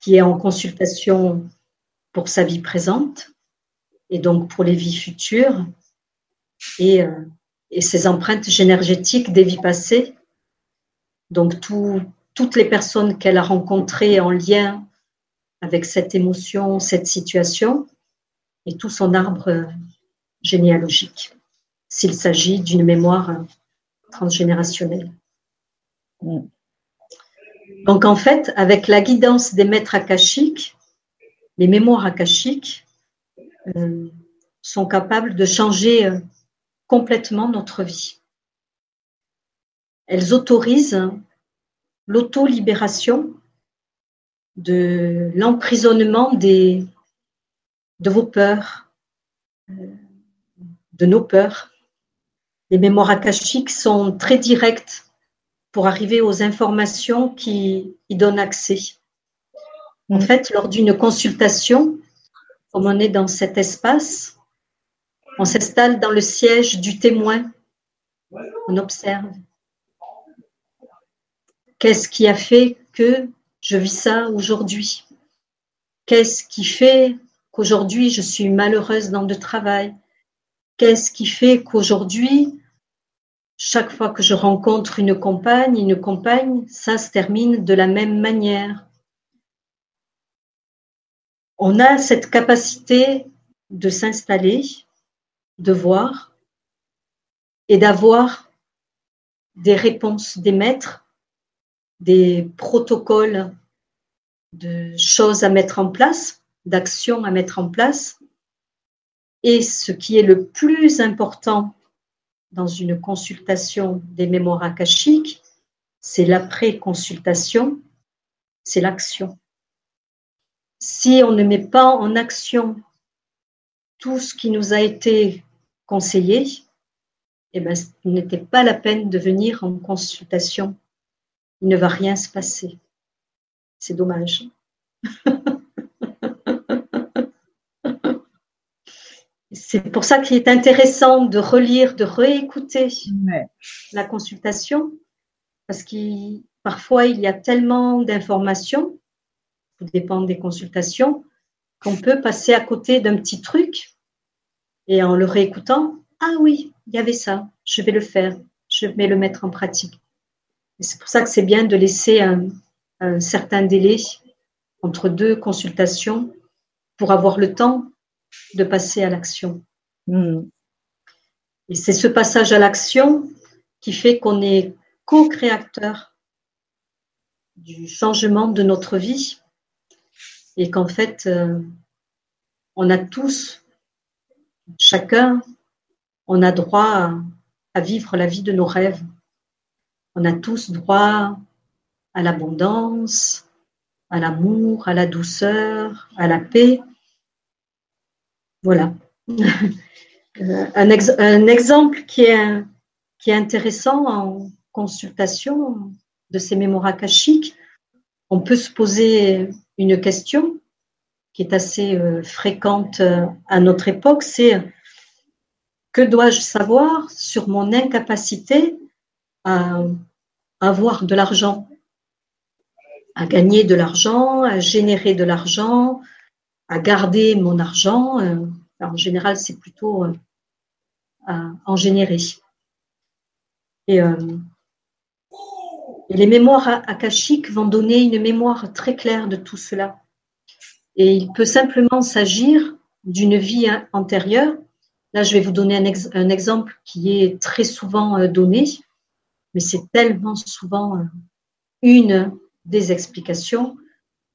qui est en consultation pour sa vie présente et donc pour les vies futures et, euh, et ses empreintes énergétiques des vies passées. Donc toutes les personnes qu'elle a rencontrées en lien avec cette émotion, cette situation et tout son arbre généalogique, s'il s'agit d'une mémoire transgénérationnelle. Mm. Donc en fait, avec la guidance des maîtres akashiques, les mémoires akashiques euh, sont capables de changer euh, complètement notre vie. Elles autorisent l'auto-libération de l'emprisonnement de vos peurs, euh, de nos peurs. Les mémoires akashiques sont très directes pour arriver aux informations qui y donnent accès. En fait, lors d'une consultation, comme on est dans cet espace, on s'installe dans le siège du témoin. On observe. Qu'est-ce qui a fait que je vis ça aujourd'hui? Qu'est-ce qui fait qu'aujourd'hui je suis malheureuse dans le travail? Qu'est-ce qui fait qu'aujourd'hui, chaque fois que je rencontre une compagne, une compagne, ça se termine de la même manière On a cette capacité de s'installer, de voir et d'avoir des réponses des maîtres des protocoles de choses à mettre en place, d'actions à mettre en place. Et ce qui est le plus important dans une consultation des mémoires akashiques, c'est l'après-consultation, c'est l'action. Si on ne met pas en action tout ce qui nous a été conseillé, eh ben, n'était pas la peine de venir en consultation il ne va rien se passer. C'est dommage. C'est pour ça qu'il est intéressant de relire, de réécouter la consultation, parce que parfois il y a tellement d'informations, tout dépend des consultations, qu'on peut passer à côté d'un petit truc et en le réécoutant, ah oui, il y avait ça, je vais le faire, je vais le mettre en pratique. C'est pour ça que c'est bien de laisser un, certain délai entre deux consultations pour avoir le temps de passer à l'action. Hmm. Et c'est ce passage à l'action qui fait qu'on est co-créateur du changement de notre vie et qu'en fait, euh, on a tous, chacun, on a droit à vivre la vie de nos rêves. On a tous droit à l'abondance, à l'amour, à la douceur, à la paix. Voilà. Euh, un, exemple qui est, intéressant en consultation de ces mémoires akashiques, on peut se poser une question qui est assez euh, fréquente euh, à notre époque, c'est que dois-je savoir sur mon incapacité à avoir de l'argent, à gagner de l'argent, à générer de l'argent, à garder mon argent. Euh, en général, c'est plutôt euh, à en générer. Euh, et, les mémoires akashiques vont donner une mémoire très claire de tout cela. Et il peut simplement s'agir d'une vie antérieure. Là, je vais vous donner un exemple qui est très souvent donné mais c'est tellement souvent euh, une des explications.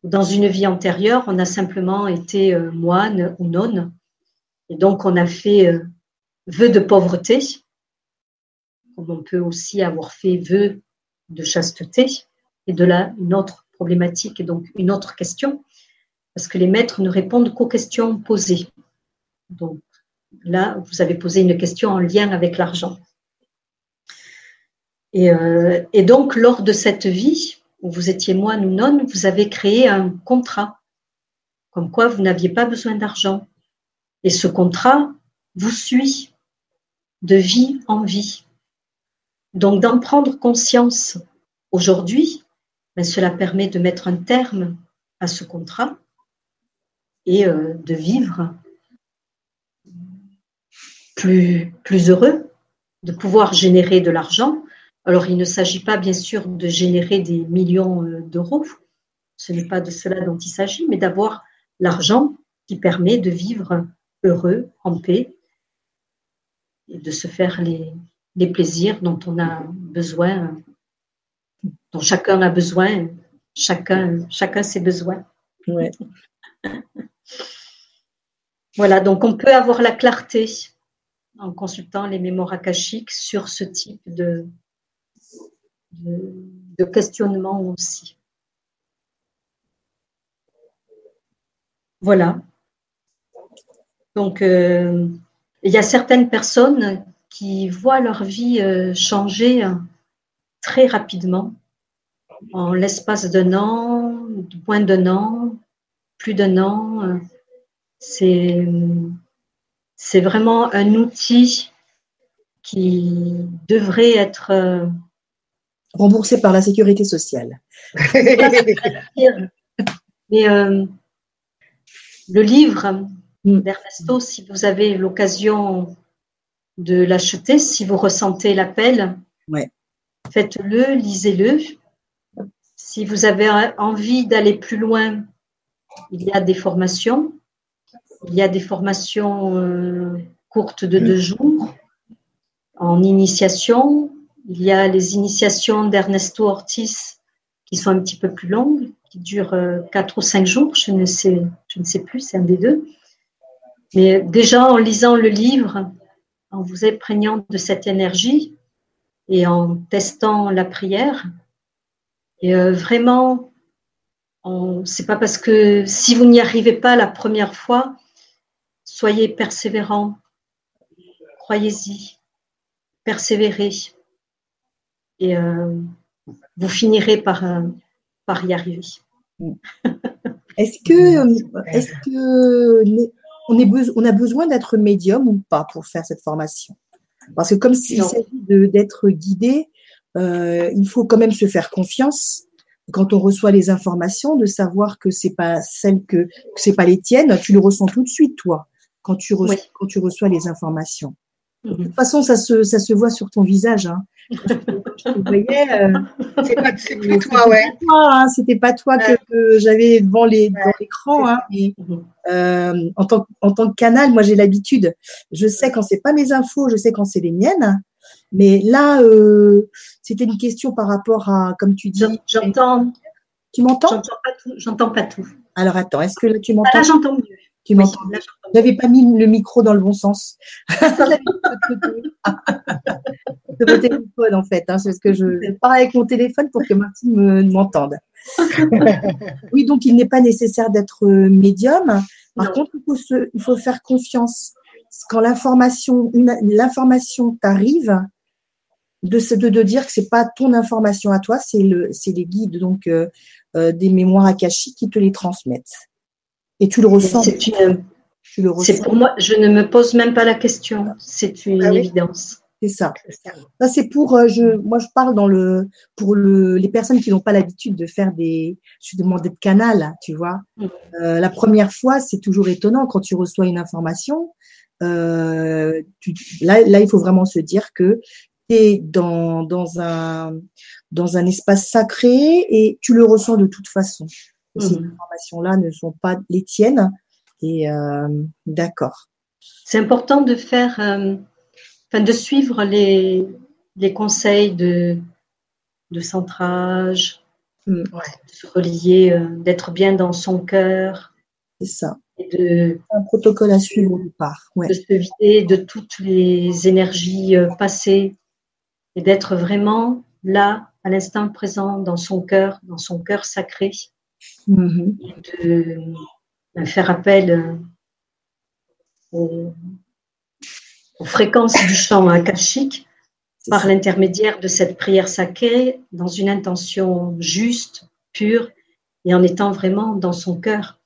Dans une vie antérieure, on a simplement été euh, moine ou nonne, et donc on a fait euh, vœu de pauvreté, comme on peut aussi avoir fait vœu de chasteté. Et de là, une autre problématique et donc une autre question, parce que les maîtres ne répondent qu'aux questions posées. Donc là, vous avez posé une question en lien avec l'argent. Euh, et, donc, lors de cette vie, où vous étiez moine ou non, vous avez créé un contrat, comme quoi vous n'aviez pas besoin d'argent. Et ce contrat vous suit de vie en vie. Donc, d'en prendre conscience aujourd'hui, ben, cela permet de mettre un terme à ce contrat et euh, de vivre plus, plus heureux, de pouvoir générer de l'argent alors, il ne s'agit pas, bien sûr, de générer des millions euh, d'euros. Ce n'est pas de cela dont il s'agit, mais d'avoir l'argent qui permet de vivre heureux, en paix, et de se faire les, plaisirs dont on a besoin, dont chacun a besoin, chacun, chacun ses besoins. voilà, donc on peut avoir la clarté en consultant les mémoires akashiques sur ce type de, de, questionnement aussi. Voilà. Donc, euh, il y a certaines personnes qui voient leur vie euh, changer très rapidement, en l'espace d'un an, moins d'un an, plus d'un an. C'est c'est vraiment un outil qui devrait être remboursé par la sécurité sociale. Mais euh, le livre d'Ernesto, si vous avez l'occasion de l'acheter, si vous ressentez l'appel, faites-le, lisez-le. Si vous avez envie d'aller plus loin, il y a des formations. Il y a des formations euh, courtes de deux jours en initiation. Il y a les initiations d'Ernesto Ortiz qui sont un petit peu plus longues qui dure euh, quatre ou cinq jours, je ne sais, je ne sais plus, c'est un des deux. Mais déjà en lisant le livre, en vous imprégnant de cette énergie et en testant la prière, et euh, vraiment, c'est pas parce que si vous n'y arrivez pas la première fois, soyez persévérant, croyez-y, persévérez, et euh, vous finirez par, par y arriver. Est-ce que, est que on, est on a besoin d'être médium ou pas pour faire cette formation? Parce que comme s'il s'agit d'être guidé, euh, il faut quand même se faire confiance. Quand on reçoit les informations, de savoir que c'est pas celle que, c'est pas les tiennes, tu le ressens tout de suite toi quand tu reçois, quand tu reçois les informations. De toute façon, ça se, ça se voit sur ton visage. Hein. Je voyais. Euh, c'est pas, toi, ouais. Hein, c'était pas toi que, j'avais devant l'écran. Hein, euh, en, tant, en tant que canal, moi, j'ai l'habitude. Je sais quand c'est pas mes infos, je sais quand c'est les miennes. Mais là, euh, c'était une question par rapport à, comme tu dis. J'entends. Tu m'entends? J'entends pas tout. J'entends pas tout. Alors attends, est-ce que là tu m'entends ah, Là, j'entends mieux. Tu m'entends J'avais pas mis le micro dans le bon sens. de mon téléphone en fait. Hein, c'est ce que je, parle avec mon téléphone pour que Martine m'entende. oui, donc il n'est pas nécessaire d'être euh, médium. Par contre, il faut, il faut faire confiance. Quand l'information, l'information t'arrive, de, de, de, dire que c'est pas ton information à toi, c'est le, c'est les guides donc euh, euh, des mémoires akashiques qui te les transmettent. Et tu le ressens. C'est C'est pour moi, je ne me pose même pas la question. C'est une ah évidence. C'est ça. Ça c'est pour euh, je moi je parle dans le pour le les personnes qui n'ont pas l'habitude de faire des je demande de canal, tu vois. Mm. Euh, la première fois, c'est toujours étonnant quand tu reçois une information. Euh, là là il faut vraiment se dire que tu es dans dans un dans un espace sacré et tu le ressens de toute façon. Ces mm. informations-là ne sont pas les tiennes et d'accord. C'est important de faire de suivre les, les conseils de, de centrage, mm. de se relier, euh, d'être bien dans son cœur. C'est ça. Et de, un protocole à suivre au départ. De se vider de toutes les énergies euh, passées et d'être vraiment là, à l'instant présent, dans son cœur, dans son cœur sacré. Mm-hmm. De, faire appel euh, au, aux fréquences du chant akashique par l'intermédiaire de cette prière sacrée dans une intention juste, pure et en étant vraiment dans son cœur.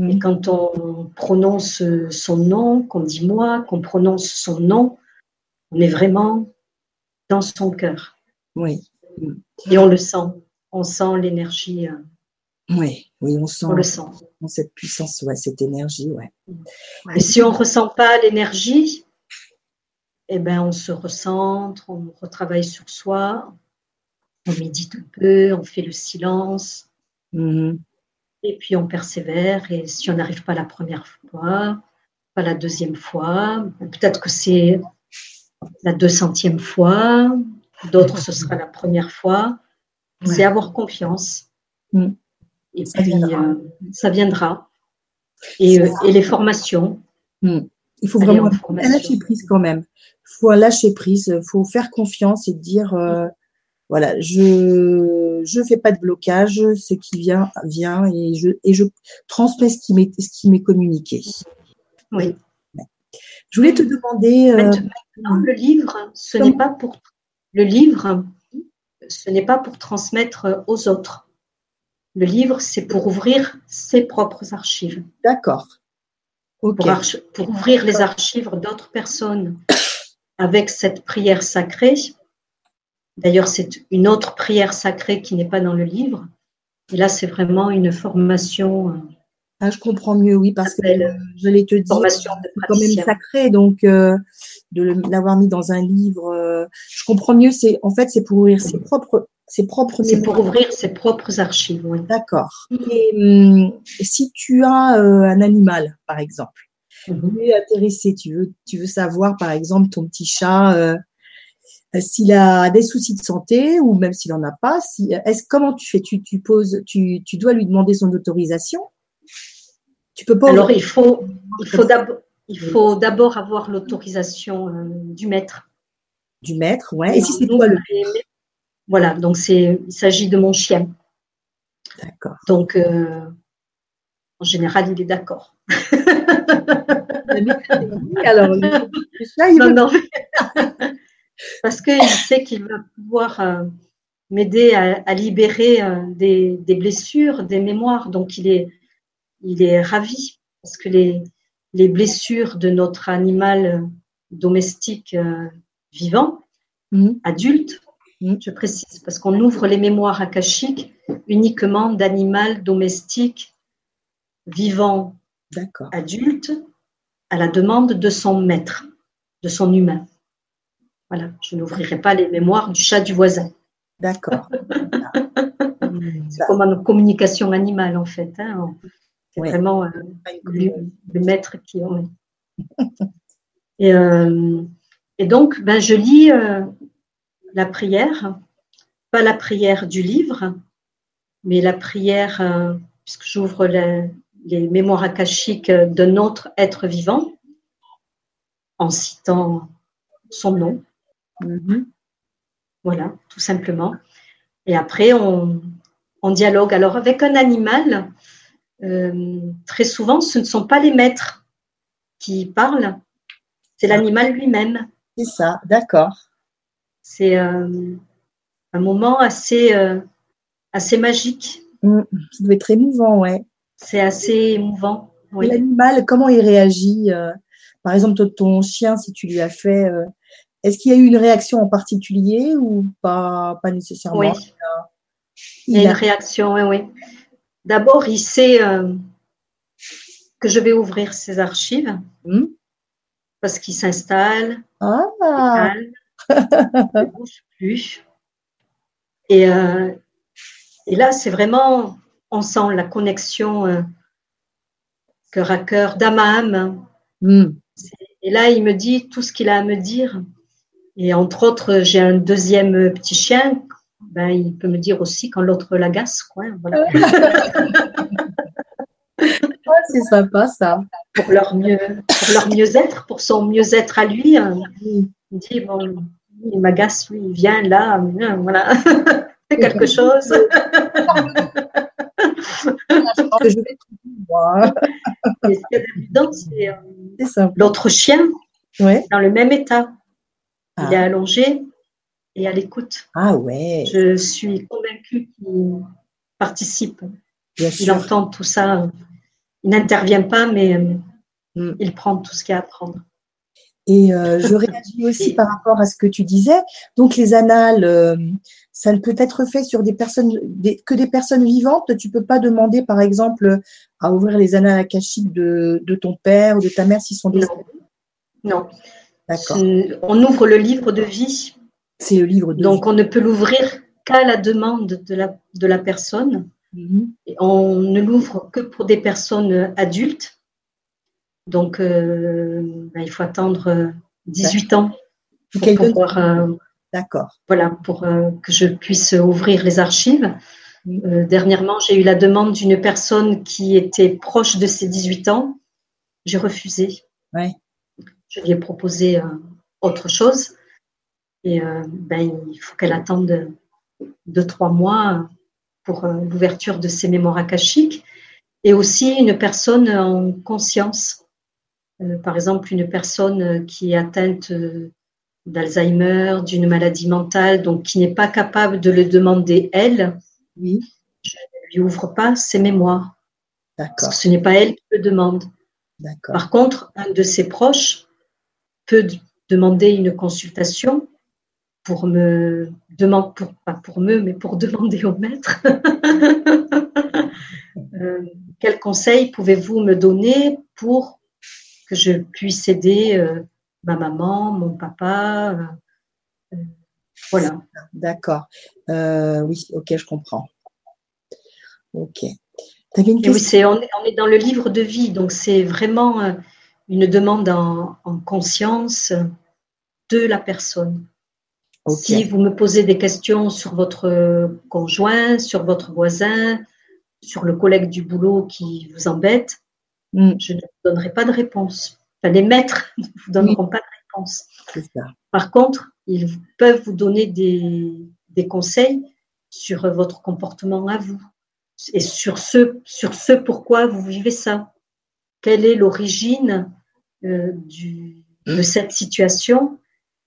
Et quand on prononce son nom, qu'on dit moi, qu'on prononce son nom, on est vraiment dans son cœur. Oui. Et on le sent. On sent l'énergie. Oui, oui, on sent. On le sent. Cette puissance, ouais, cette énergie, ouais. Et si on ne ressent pas l'énergie, eh ben, on se recentre, on retravaille sur soi, on médite un peu, on fait le silence, mm-hmm. et puis on persévère. Et si on n'arrive pas la première fois, pas la deuxième fois, peut-être que c'est la deux centième fois, d'autres ce sera la première fois. C'est avoir confiance. Mm. Et ça puis, viendra. Euh, ça viendra. Et, euh, et les formations. Mm. Il faut vraiment lâcher prise quand même. Il faut lâcher prise, il faut faire confiance et dire euh, voilà, je je fais pas de blocage, ce qui vient vient et je et je transmets ce qui m'est ce qui m'est communiqué. Oui. Je voulais te demander euh, le livre, ce n'est pas pour le livre, ce n'est pas pour transmettre aux autres. Le livre, c'est pour ouvrir ses propres archives. D'accord. Pour, pour, ouvrir les archives d'autres personnes avec cette prière sacrée. D'ailleurs, c'est une autre prière sacrée qui n'est pas dans le livre. Et là, c'est vraiment une formation. Euh, ah, je comprends mieux, oui, parce que je l'ai te dit, c'est quand même sacré, donc euh, de l'avoir mis dans un livre, euh, je comprends mieux. C'est en fait, c'est pour ouvrir ses propres, ses propres. C'est pour ouvrir ses propres archives. Oui. D'accord. Et hum, si tu as un animal, par exemple, Mhm. Tu es intéressé, tu veux, tu veux savoir, par exemple, ton petit chat, euh, s'il a des soucis de santé ou même s'il en a pas. Si, est-ce comment tu fais? Tu, tu poses, tu, tu dois lui demander son autorisation? Tu peux pas. Alors il faut, il faut d'abord, il faut d'abord avoir l'autorisation euh, du maître. Du maître, ouais. Et si c'est toi le. Voilà, donc c'est, il s'agit de mon chien. D'accord. Donc, euh, en général, il est d'accord. Alors, Parce qu'il sait qu'il va pouvoir euh, m'aider à, libérer euh, des, blessures, des mémoires. Donc, il est, il est ravi parce que les, les blessures de notre animal domestique vivant, mmh. adulte. Je précise, parce qu'on ouvre les mémoires akashiques uniquement d'animal domestique vivant adulte à la demande de son maître, de son humain. Voilà, je n'ouvrirai pas les mémoires du chat du voisin. D'accord. c'est comme une communication animale en fait. Hein. C'est vraiment euh, le, maître qui. et, euh, et, donc, ben, je lis euh, la prière, pas la prière du livre, mais la prière, puisque j'ouvre les mémoires akashiques d'un autre être vivant en citant son nom. Mm-hmm. Voilà, tout simplement. Et après, on, dialogue. Alors, avec un animal, euh, très souvent, ce ne sont pas les maîtres qui parlent, c'est l'animal lui-même. C'est ça, d'accord. C'est euh, un moment assez, euh, assez magique. Mm, ça doit être émouvant, ouais. C'est assez émouvant. L'animal, comment il réagit euh, Par exemple, ton chien, si tu lui as fait, est-ce qu'il y a eu une réaction en particulier ou pas, pas nécessairement? Oui. Il, y a une réaction, oui, oui. D'abord, il sait euh, que je vais ouvrir ses archives hmm. parce qu'il s'installe, ah. Ne bouge plus. Et, et là, c'est vraiment on sent la connexion euh, cœur à cœur, d'âme à âme. Hmm. Et là, il me dit tout ce qu'il a à me dire. Et entre autres, j'ai un deuxième petit chien. Ben, il peut me dire aussi quand l'autre l'agace. Quoi. Voilà. c'est sympa ça. Pour leur mieux, pour leur mieux-être, pour son mieux-être à lui. Euh, il dit bon, il m'agace, lui, il vient là, voilà, fait quelque chose. que je vais moi. Et ce qu'il y a c'est euh, l'autre chien dans le même état. Il est ah. allongé et à l'écoute. Ah ouais. Je suis convaincue qu'il participe. il entend tout ça. Il n'intervient pas, mais euh, hmm. il prend tout ce qu'il y a à prendre. Et euh, je réagis aussi par rapport à ce que tu disais. Donc les annales, ça ne peut être fait sur des personnes, que des personnes vivantes. Tu peux pas demander, par exemple, à ouvrir les annales akashiques de, de ton père ou de ta mère s'ils sont décédés. Non. D'accord. On ouvre le livre de vie. C'est le livre de Donc on ne peut l'ouvrir qu'à la demande de la, de la personne. Mhm. Et on ne l'ouvre que pour des personnes adultes. Donc euh, ben, il faut attendre 18 ans pour pouvoir euh, D'accord. Voilà, pour euh, que je puisse ouvrir les archives. Euh, dernièrement, j'ai eu la demande d'une personne qui était proche de ses 18 ans. J'ai refusé. Ouais. Je lui ai proposé euh, autre chose. Et ben, il faut qu'elle attende deux, trois mois pour l'ouverture de ses mémoires akashiques. Et aussi une personne en conscience. Par exemple, une personne qui est atteinte d'Alzheimer, d'une maladie mentale, donc qui n'est pas capable de le demander elle, oui. je ne lui ouvre pas ses mémoires. D'accord. ce n'est pas elle qui le demande. D'accord. Par contre, un de ses proches peut demander une consultation pour me demander, pour, pas pour me, mais pour demander au maître. Euh, quel conseil pouvez-vous me donner pour que je puisse aider euh, ma maman, mon papa euh, euh, Voilà. D'accord. Oui, ok, je comprends. Ok. Avais une oui, question on, est, on est dans le livre de vie, donc c'est vraiment une demande en, en conscience de la personne. Si vous me posez des questions sur votre conjoint, sur votre voisin, sur le collègue du boulot qui vous embête, Hmm, je ne vous donnerai pas de réponse. Enfin, les maîtres ne vous donneront pas de réponse. ça. Par contre, ils peuvent vous donner des, des conseils sur votre comportement à vous et sur ce, sur ce pourquoi vous vivez ça. Quelle est l'origine euh, du- de cette situation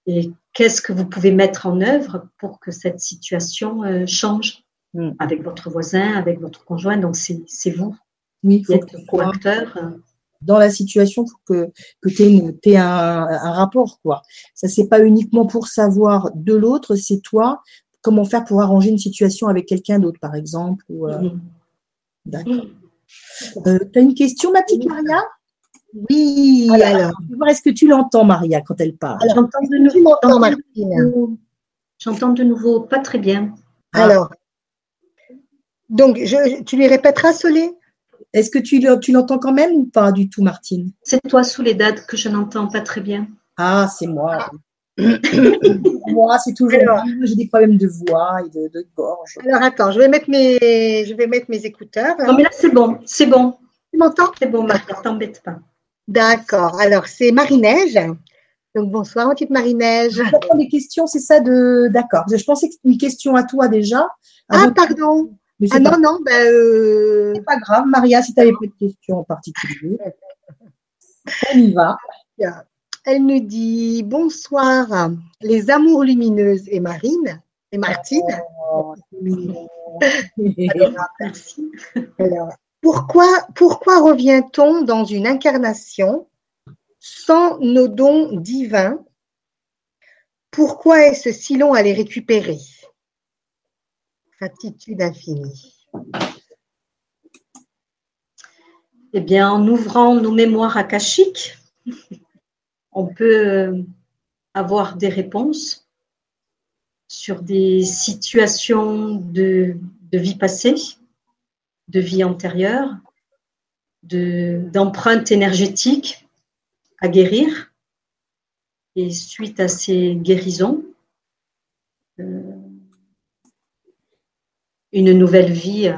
et qu'est-ce que vous pouvez mettre en œuvre pour que cette situation euh, change Mm. avec votre voisin, avec votre conjoint. Donc, c'est vous Oui, il faut sois coacteur. dans la situation pour que, que tu aies, un, un rapport. quoi. Ça, c'est pas uniquement pour savoir de l'autre, c'est toi, comment faire pour arranger une situation avec quelqu'un d'autre, par exemple. Ou, euh, Mm. D'accord. Euh, tu as une question, ma petite Maria? Oui, Alors, alors. Je vais voir, Est-ce que tu l'entends, Maria, quand elle parle? J'entends de nouveau. J'entends de nouveau pas très bien. Ah. Alors, donc, je, tu lui répéteras, Solé? Est-ce que tu, le- tu l'entends quand même ou pas du tout, Martine? C'est toi, sous les dates, que je n'entends pas très bien. Ah, c'est moi. moi, c'est toujours Alors. moi. J'ai des problèmes de voix et de, de gorge. Alors, attends, je vais mettre mes, je vais mettre mes écouteurs. Non, mais là, c'est bon. C'est bon. Tu m'entends? C'est bon, Maria, t'embête pas. D'accord. Alors, c'est Marie-Neige. Donc, bonsoir, ma petite Marie-Neige. J'attends des questions, c'est ça de. D'accord. Je pensais que c'était une question à toi déjà. Ah, pardon. Ah pas, non, non, ben, euh, c'est pas grave, Maria, si tu n'avais pas de questions en particulier. On y va. elle nous dit bonsoir, les amours lumineuses et Marine et Martine. Oh. Merci. Alors, pourquoi, pourquoi revient-on dans une incarnation sans nos dons divins? Pourquoi est-ce si long à les récupérer? Gratitude infinie. Eh bien, en ouvrant nos mémoires akashiques, on peut avoir des réponses sur des situations de, vie passée, de vie antérieure, de- d'empreintes énergétiques à guérir. Et suite à ces guérisons, euh, une nouvelle vie, euh,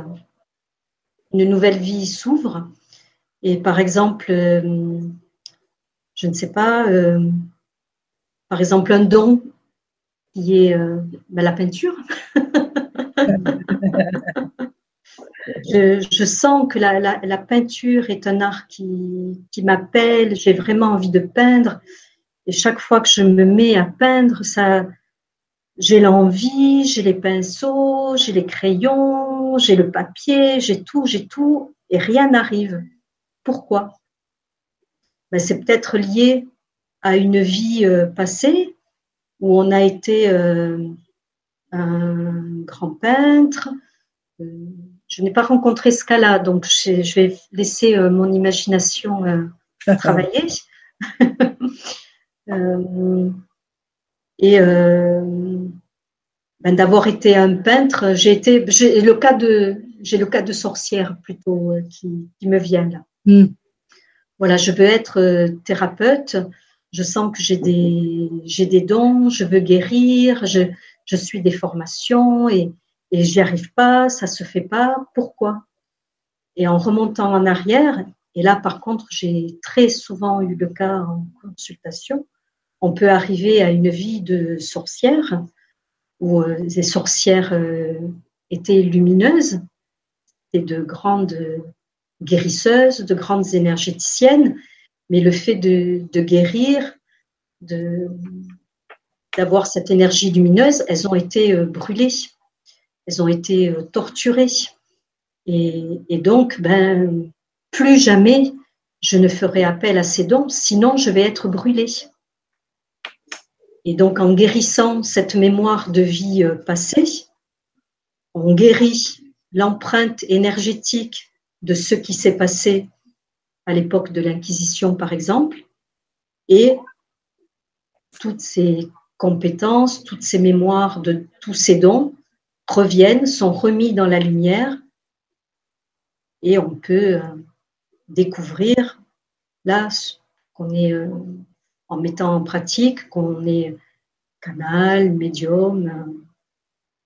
une nouvelle vie s'ouvre. Et par exemple, euh, je ne sais pas, euh, par exemple, un don qui est ben, la peinture. je, je sens que la, la- la peinture est un art qui, qui m'appelle, j'ai vraiment envie de peindre. Et chaque fois que je me mets à peindre, ça, j'ai l'envie, j'ai les pinceaux, j'ai les crayons, j'ai le papier, j'ai tout, j'ai tout, et rien n'arrive. Pourquoi? Ben, C'est peut-être lié à une vie euh, passée où on a été euh, un grand peintre. Euh, je n'ai pas rencontré ce cas-là, donc je, vais laisser euh, mon imagination travailler. Et ben, d'avoir été un peintre, j'ai été, j'ai le cas de, j'ai le cas de sorcière plutôt euh, qui, qui me vient là. Hmm. Voilà, je veux être euh, thérapeute. Je sens que j'ai des, j'ai des dons. Je veux guérir. Je, je suis des formations et, et j'y arrive pas. Ça se fait pas. Pourquoi? Et en remontant en arrière, et là par contre, j'ai très souvent eu le cas en consultation. On peut arriver à une vie de sorcière où euh, les sorcières euh, étaient lumineuses et de grandes guérisseuses, de grandes énergéticiennes, mais le fait de, guérir, d'avoir cette énergie lumineuse, elles ont été euh, brûlées, elles ont été torturées. Et, donc, ben, plus jamais je ne ferai appel à ces dons, sinon je vais être brûlée. Et donc, en guérissant cette mémoire de vie euh, passée, on guérit l'empreinte énergétique de ce qui s'est passé à l'époque de l'Inquisition, par exemple, et toutes ces compétences, toutes ces mémoires de tous ces dons reviennent, sont remis dans la lumière, et on peut euh, découvrir là qu'on est euh, en mettant en pratique, qu'on est canal, médium. Euh,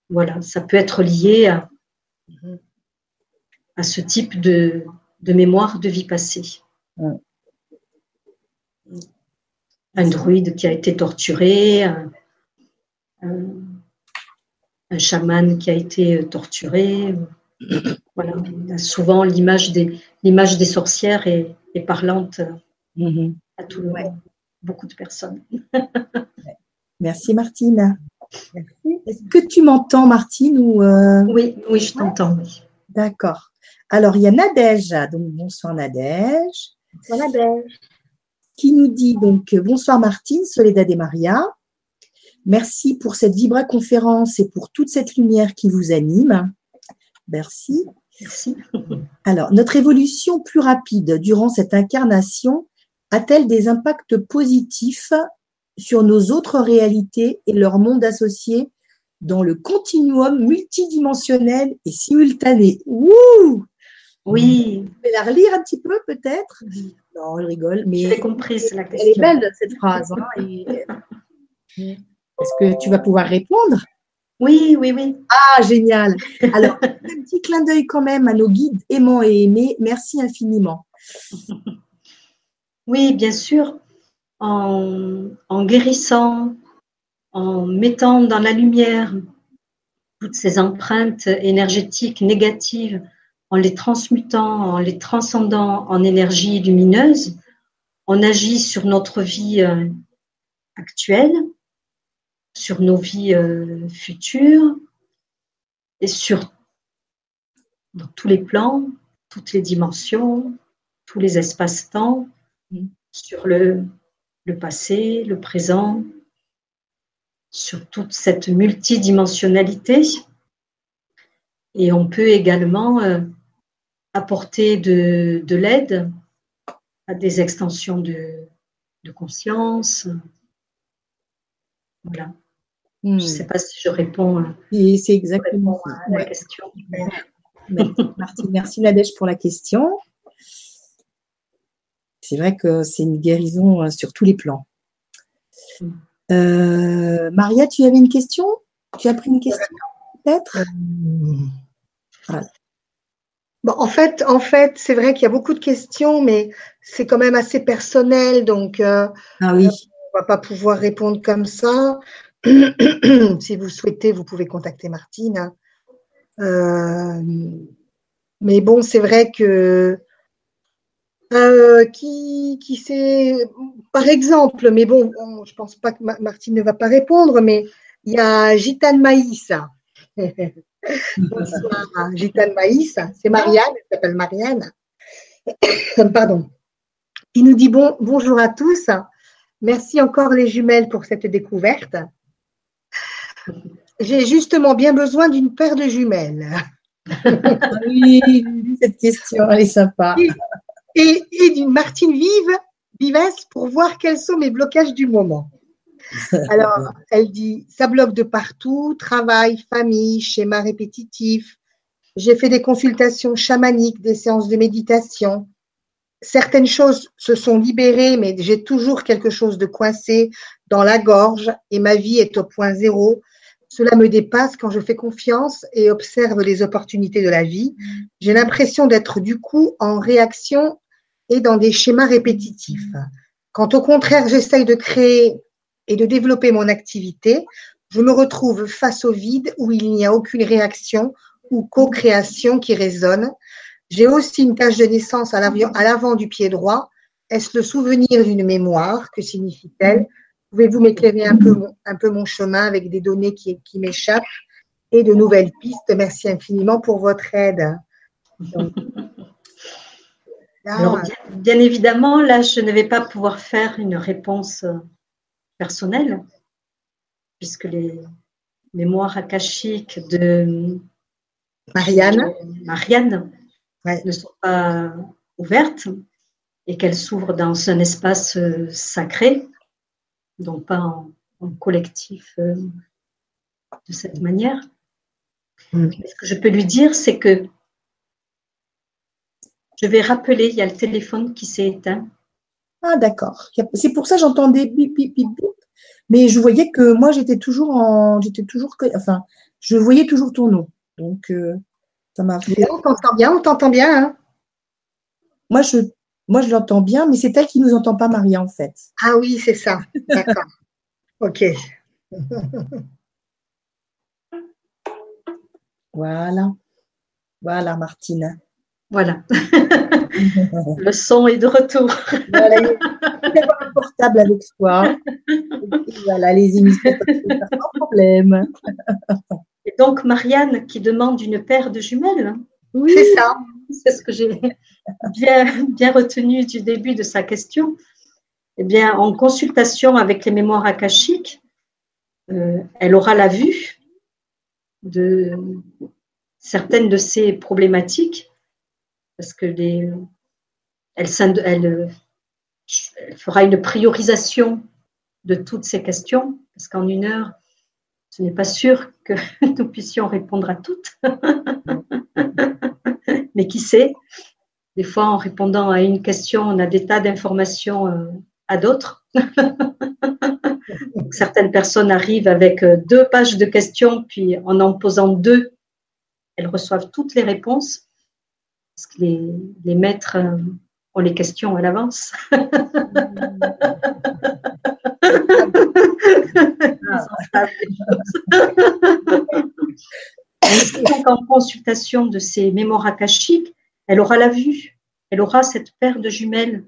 voilà, ça peut être lié à, à ce type de, de mémoire de vie passée. Un druide qui a été torturé, un, chaman qui a été torturé. Voilà, souvent l'image des, l'image des sorcières est, parlante mm-hmm. à tout le monde, beaucoup de personnes. Merci Martine. Est-ce que tu m'entends Martine ou euh? Oui, oui, je t'entends. D'accord. Alors, il y a Nadège. Donc, bonsoir Nadège. Bonsoir Nadège. Qui nous dit donc bonsoir Martine, Soledad et Maria. Merci pour cette Vibra conférence et pour toute cette lumière qui vous anime. Merci. Merci. Alors, notre évolution plus rapide durant cette incarnation a-t-elle des impacts positifs sur nos autres réalités et leur monde associé dans le continuum multidimensionnel et simultané? Ouh oui. Vous pouvez la relire un petit peu, peut-être? Non, je rigole. Mais J'ai compris, c'est la question. Elle est belle, cette phrase. Hein, Est-ce que tu vas pouvoir répondre? Oui, oui, oui. Ah, génial. Alors, un petit clin d'œil quand même à nos guides aimants et aimés. Merci infiniment. Oui, bien sûr. En, guérissant, en mettant dans la lumière toutes ces empreintes énergétiques négatives en les transmutant, en les transcendant en énergie lumineuse, on agit sur notre vie euh, actuelle, sur nos vies euh, futures et sur tous les plans, toutes les dimensions, tous les espaces-temps, sur le, le passé, le présent, sur toute cette multidimensionnalité. Et on peut également euh, apporter de, l'aide à des extensions de, conscience. Voilà. Je ne hmm. sais pas si je réponds, Et c'est exactement à la question. Merci, merci Nadège pour la question. C'est vrai que c'est une guérison euh, sur tous les plans. Hmm. Euh, Maria, tu avais une question? Tu as pris une question peut-être? Euh, en fait, en fait, c'est vrai qu'il y a beaucoup de questions, mais c'est quand même assez personnel, donc euh, ah oui. on va pas pouvoir répondre comme ça. si vous souhaitez, vous pouvez contacter Martine. Euh, mais bon, c'est vrai que euh, qui, qui c'est, par exemple, mais bon, je pense pas que Martine ne va pas répondre, mais il y a Gitane Maïs. Bonsoir, Gitane Maïs. C'est Marianne, elle s'appelle Marianne. Pardon. Il nous dit bon, bonjour à tous. Merci encore les jumelles pour cette découverte. J'ai justement bien besoin d'une paire de jumelles. oui, cette question, elle est sympa. Et, et d'une Martine vive, vivace, pour voir quels sont mes blocages du moment. Alors, elle dit, ça bloque de partout, travail, famille, schéma répétitif. J'ai fait des consultations chamaniques, des séances de méditation. Certaines choses se sont libérées, mais j'ai toujours quelque chose de coincé dans la gorge et ma vie est au point zéro. Cela me dépasse quand je fais confiance et observe les opportunités de la vie. J'ai l'impression d'être du coup en réaction et dans des schémas répétitifs. Quand au contraire j'essaye de créer et de développer mon activité, je me retrouve face au vide où il n'y a aucune réaction ou co-création qui résonne. J'ai aussi une tache de naissance à l'avant du pied droit. Est-ce le souvenir d'une mémoire? Que signifie-t-elle? Pouvez-vous m'éclairer un peu, mon, chemin avec des données qui m'échappent et de nouvelles pistes? Merci infiniment pour votre aide. Alors, bien, évidemment, là, je ne vais pas pouvoir faire une réponse euh, personnelle, puisque les mémoires akashiques de Marianne, Marianne ne sont pas ouvertes et qu'elles s'ouvrent dans un espace euh, sacré, donc pas en, collectif euh, de cette manière. Mm. Ce que je peux lui dire, c'est que je vais rappeler, il y a le téléphone qui s'est éteint. Ah, d'accord. C'est pour ça que j'entendais bip, bip, bip, bip. Mais je voyais que moi, j'étais toujours en. J'étais toujours. Enfin, je voyais toujours ton nom. Donc, euh, ça m'a fait. On t'entend bien, on t'entend bien. Hein. moi, je, moi, je l'entends bien, mais c'est elle qui ne nous entend pas, Maria, en fait. Ah oui, c'est ça. D'accord. ok. Voilà. Voilà, Martine. Voilà. le son est de retour. voilà, il un portable avec soi. voilà, les émissions, pas problème. Et donc, Marianne qui demande une paire de jumelles. Oui, c'est ça. C'est ce que j'ai bien, bien retenu du début de sa question. Eh bien, en consultation avec les mémoires akashiques, euh, elle aura la vue de certaines de ces problématiques parce que elle, elle, fera une priorisation de toutes ces questions, parce qu'en une heure, ce n'est pas sûr que nous puissions répondre à toutes. Mais qui sait, des fois, en répondant à une question, on a des tas d'informations euh, à d'autres. Certaines personnes arrivent avec euh, deux pages de questions, puis en en posant deux, elles reçoivent toutes les réponses parce que les, maîtres euh, ont les questions à l'avance. En consultation de ces mémoires akashiques, elle aura la vue, elle aura cette paire de jumelles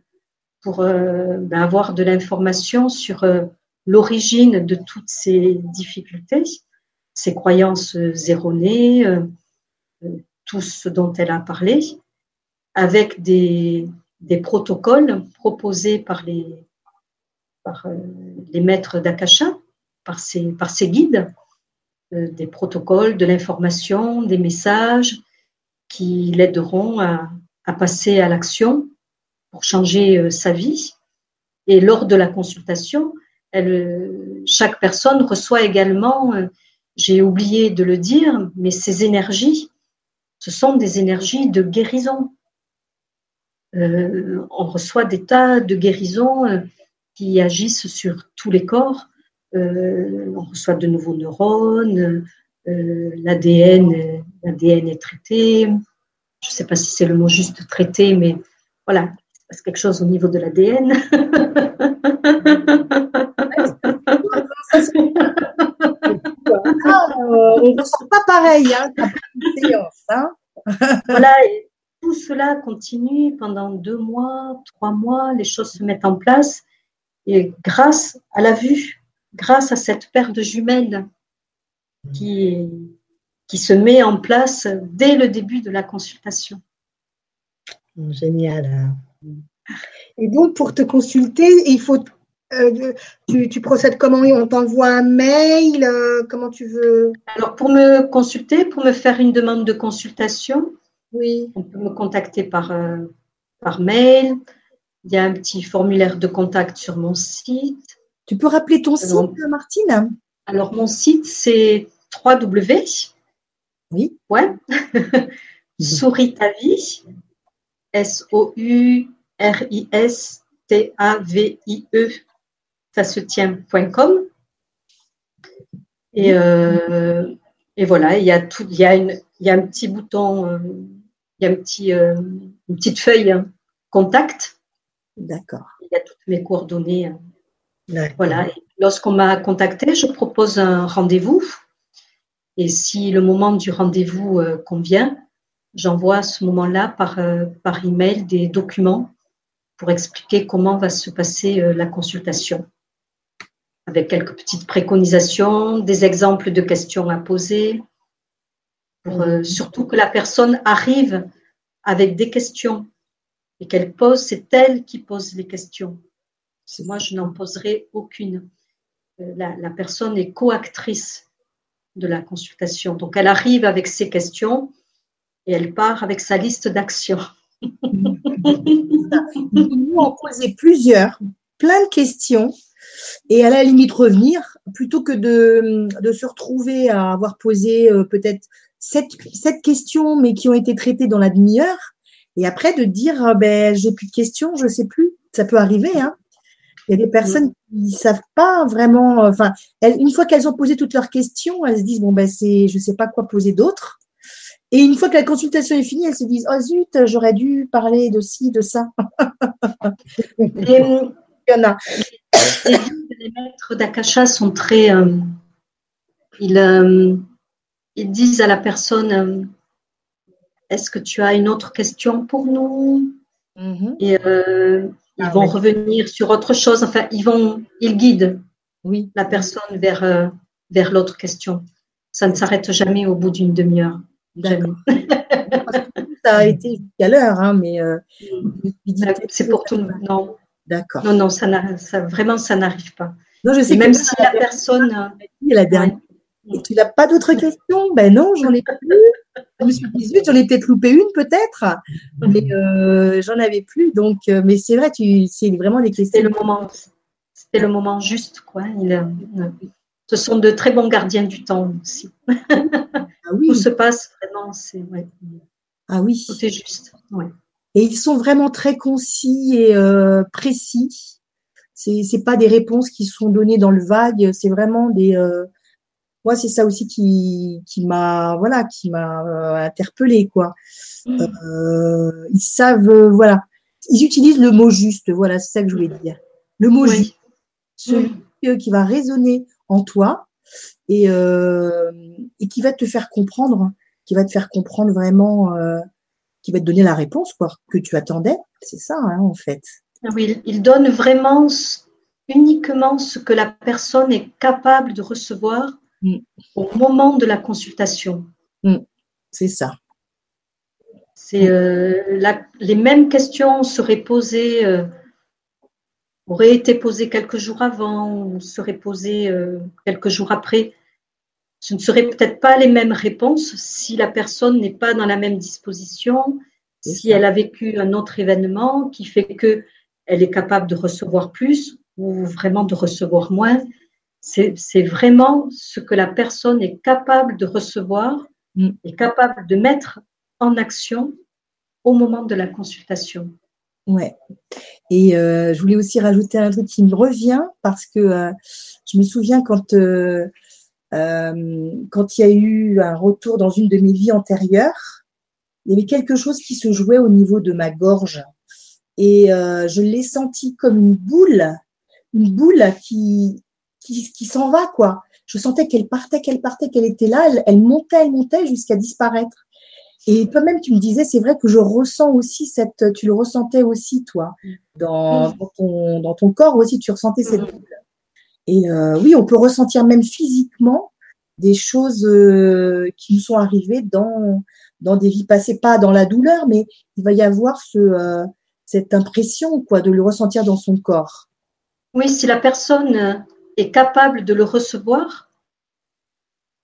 pour euh, ben, avoir de l'information sur euh, l'origine de toutes ces difficultés, ces croyances erronées, tout ce dont elle a parlé, avec des, protocoles proposés par les, par, euh, maîtres d'Akasha, par ces, par guides, euh, des protocoles, de l'information, des messages qui l'aideront à, passer à l'action pour changer euh, sa vie. Et lors de la consultation, chaque personne reçoit également, j'ai oublié de le dire, mais ces énergies ce sont des énergies de guérison. Euh, on reçoit des tas de guérisons euh, qui agissent sur tous les corps. Euh, on reçoit de nouveaux neurones, l'ADN, est traité. Je ne sais pas si c'est le mot juste traité, mais voilà, c'est quelque chose au niveau de l'ADN. On ne pas pareil. Hein. voilà, et continue pendant deux mois, trois mois, les choses se mettent en place. Et grâce à la vue, grâce à cette paire de jumelles qui, qui se met en place dès le début de la consultation. Génial. Et donc, pour te consulter, il faut euh, tu, procèdes comment? On t'envoie un mail euh, Comment tu veux? Alors, pour me consulter, pour me faire une demande de consultation, oui. on peut me contacter par, euh, par mail. Il y a un petit formulaire de contact sur mon site. Tu peux rappeler ton site, Martine? Alors, mon site, c'est www. Oui. Ouais. Souris ta vie. S-O-U-R-I-S-T-A-V-I-E ça se tient.com. Et, euh, et voilà, il y a tout, il y a, une, il y a un petit bouton, euh, il y a un petit, euh, une petite feuille hein, contact. D'accord. Il y a toutes mes coordonnées. Voilà. lorsqu'on m'a contacté, je propose un rendez-vous. Et si le moment du rendez-vous convient, j'envoie à ce moment-là par, par email des documents pour expliquer comment va se passer la consultation avec quelques petites préconisations, des exemples de questions à poser, euh, surtout que la personne arrive avec des questions et qu'elle pose, c'est elle qui pose les questions. Moi, je n'en poserai aucune. Euh, la, personne est coactrice de la consultation. Donc, elle arrive avec ses questions et elle part avec sa liste d'actions. Nous en poser plusieurs, plein de questions, et à la limite revenir, plutôt que de, de se retrouver à avoir posé euh, peut-être sept, sept, questions, mais qui ont été traitées dans la demi-heure, et après de dire, ah ben, j'ai plus de questions, je sais plus. Ça peut arriver, hein. Il y a des personnes qui ne savent pas vraiment, enfin, une fois qu'elles ont posé toutes leurs questions, elles se disent, bon, ben, c'est, je sais pas quoi poser d'autre. Et une fois que la consultation est finie, elles se disent, oh zut, j'aurais dû parler de ci, de ça. Il y en a. Les maîtres d'Akasha sont très. Euh, euh, ils, disent à la personne euh, Est-ce que tu as une autre question pour nous mm-hmm. Et ils ah vont revenir sur autre chose. Enfin, ils vont, ils guident oui. la personne vers, vers l'autre question. Ça ne s'arrête jamais au bout d'une demi-heure. ça a été jusqu'à l'heure, hein, mais c'est pour tout le monde. Non, D'accord. Non, non, ça, ça vraiment, ça n'arrive pas. Non, je sais même si la personne. La dernière. Et tu n'as pas d'autres questions? Ben non, j'en ai pas plus. Suis dit, j'en ai peut-être loupé une, peut-être, mais euh, j'en avais plus. Donc, euh, mais c'est vrai, tu, c'est vraiment des questions. C'était le moment, c'était le moment juste, quoi. Il, ce sont de très bons gardiens du temps aussi. Ah oui. Tout se passe vraiment, c'est ouais. Ah oui. Tout est juste. Ouais. Et ils sont vraiment très concis et euh, précis. C'est c'est pas des réponses qui sont données dans le vague. C'est vraiment des. Euh, moi, c'est ça aussi qui qui m'a voilà qui m'a euh, interpellé quoi. Mmh. Euh, ils savent voilà. Ils utilisent le mot juste. Voilà, c'est ça que je voulais dire. Le mot juste, celui mmh. qui va résonner en toi et et qui va te faire comprendre, qui va te faire comprendre vraiment qui va te donner la réponse quoi, que tu attendais. C'est ça, hein, en fait. Ah oui, il donne vraiment uniquement ce que la personne est capable de recevoir mm. au moment de la consultation. Mm. C'est ça. C'est euh, les mêmes questions seraient posées, euh, auraient été posées quelques jours avant ou seraient posées euh, quelques jours après ce ne seraient peut-être pas les mêmes réponses si la personne n'est pas dans la même disposition, si elle a vécu un autre événement qui fait que elle est capable de recevoir plus ou vraiment de recevoir moins. C'est vraiment ce que la personne est capable de recevoir mm. et capable de mettre en action au moment de la consultation. Ouais. Et euh, je voulais aussi rajouter un truc qui me revient parce que euh, je me souviens quand euh, quand il y a eu un retour dans une de mes vies antérieures, il y avait quelque chose qui se jouait au niveau de ma gorge. Et je l'ai senti comme une boule, une boule qui, qui, qui s'en va, quoi. Je sentais qu'elle partait, qu'elle partait, qu'elle était là, elle, elle montait, elle montait jusqu'à disparaître. Et toi-même, tu me disais, c'est vrai que je ressens aussi cette, tu le ressentais aussi, toi, dans, dans, ton, dans ton corps aussi, tu ressentais cette boule. Et euh, oui, on peut ressentir même physiquement des choses euh, qui nous sont arrivées dans, dans des vies passées, pas dans la douleur, mais il va y avoir ce, euh, cette impression quoi, de le ressentir dans son corps. Oui, si la personne est capable de le recevoir,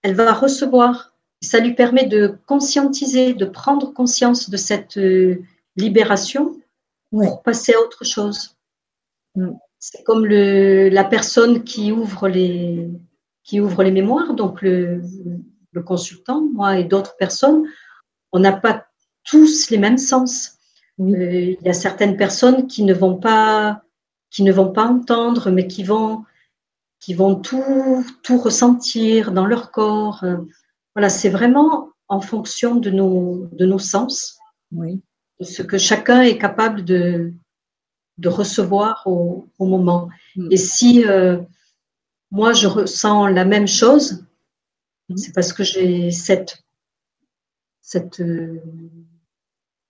elle va recevoir. Ça lui permet de conscientiser, de prendre conscience de cette libération pour passer à autre chose. Mm. C'est comme le, la personne qui ouvre les, qui ouvre les mémoires, donc le, le consultant, moi et d'autres personnes, on n'a pas tous les mêmes sens. Euh, il y a certaines personnes qui ne vont pas, qui ne vont pas entendre, mais qui vont, qui vont tout, tout ressentir dans leur corps. Voilà, c'est vraiment en fonction de nos, de nos sens, oui. de ce que chacun est capable de, de recevoir au, moment. Mm. Et si euh, moi je ressens la même chose, mm. c'est parce que j'ai cette, cette euh,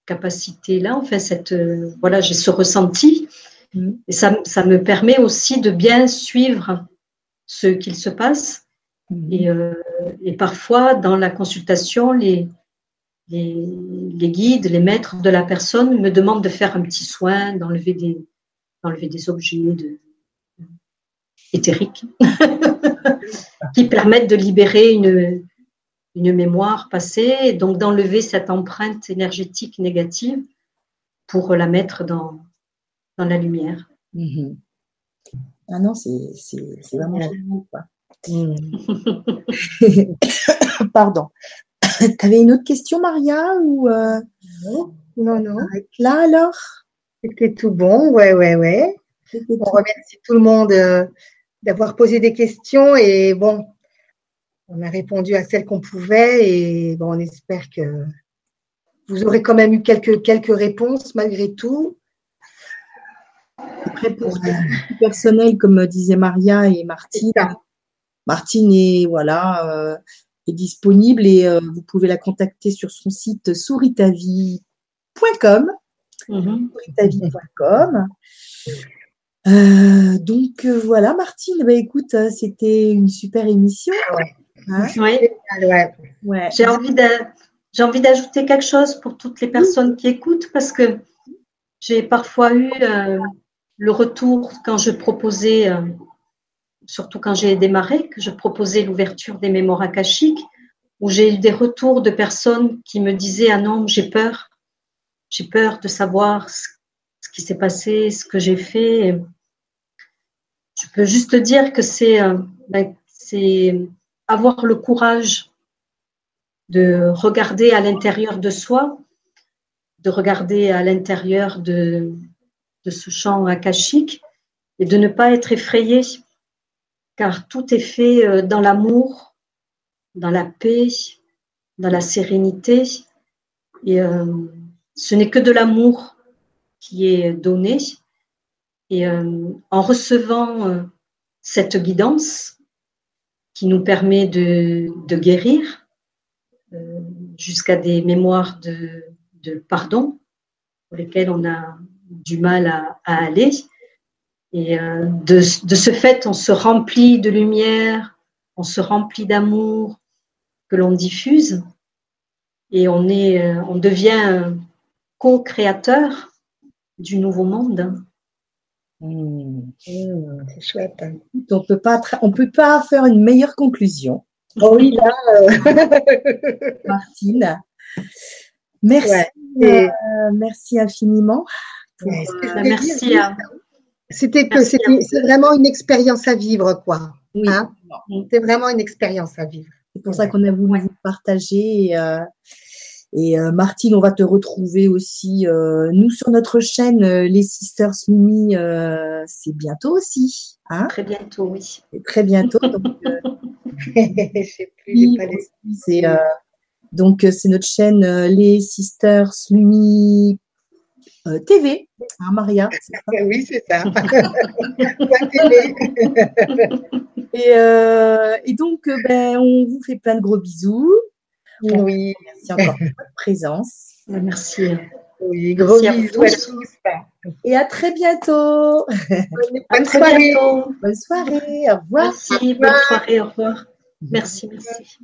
capacité-là, enfin, cette, euh, voilà, j'ai ce ressenti. Mm. Et ça, ça, me permet aussi de bien suivre ce qu'il se passe. Et, et, parfois, dans la consultation, les, les, guides, les maîtres de la personne me demandent de faire un petit soin, d'enlever des, d'enlever des objets de, éthériques qui permettent de libérer une, une mémoire passée, donc d'enlever cette empreinte énergétique négative pour la mettre dans, dans la lumière. Mhm. Ah non, c'est vraiment génial. Pardon. Tu avais une autre question, Maria ou euh, Non, non. Là alors? C'était tout bon, ouais, ouais, ouais. On remercie tout le monde euh, d'avoir posé des questions et bon, on a répondu à celles qu'on pouvait et bon, on espère que vous aurez quand même eu quelques, quelques réponses malgré tout. Après, pour le personnel, comme disaient Maria et Martine, Martine est, voilà, euh, est disponible et euh, vous pouvez la contacter sur son site souritavie.com. Mm donc voilà, Martine, bah, écoute, c'était une super émission. Hein? Oui. Ouais. J'ai envie j'ai envie d'ajouter quelque chose pour toutes les personnes qui écoutent parce que j'ai parfois eu euh, le retour quand je proposais, euh, surtout quand j'ai démarré, que je proposais l'ouverture des mémoires akashiques, où j'ai eu des retours de personnes qui me disaient Ah non, j'ai peur, j'ai peur de savoir ce, qui s'est passé, ce que j'ai fait. Je peux juste dire que c'est euh, ben, avoir le courage de regarder à l'intérieur de soi, de regarder à l'intérieur de, de ce champ akashique et de ne pas être effrayé, car tout est fait euh, dans l'amour, dans la paix, dans la sérénité. Et euh, ce n'est que de l'amour qui est donné. Et euh, en recevant cette guidance qui nous permet de, guérir, jusqu'à des mémoires de, de, pardon pour lesquelles on a du mal à, aller. Et euh, de, de, ce fait, on se remplit de lumière, on se remplit d'amour que l'on diffuse et on, est, euh, on devient co-créateur du nouveau monde. Mmh. Mmh, c'est chouette. On peut pas, on peut pas faire une meilleure conclusion. Oh oui, là, euh. Martine. Merci, euh, merci infiniment. Euh, merci. C'était que c'est vraiment une expérience à vivre, quoi. Hein. c'est vraiment une expérience à vivre. C'est pour ça qu'on a voulu vous partager. Et, Martine, on va te retrouver aussi, nous, sur notre chaîne, les Sisters Mimi, c'est bientôt aussi. Hein très bientôt, oui. très bientôt. Donc, c'est euh, donc euh, c'est notre chaîne euh, Les Sisters Lumi TV, hein, Maria. oui, c'est ça. et, et, donc, ben, on vous fait plein de gros bisous. Oui. Merci encore pour votre présence. Merci. Oui, gros bisous à tous. Et à très bientôt. Bonne, soirée. Bonne soirée. Au revoir. Merci. Bonne soirée. Au revoir. Merci. Merci.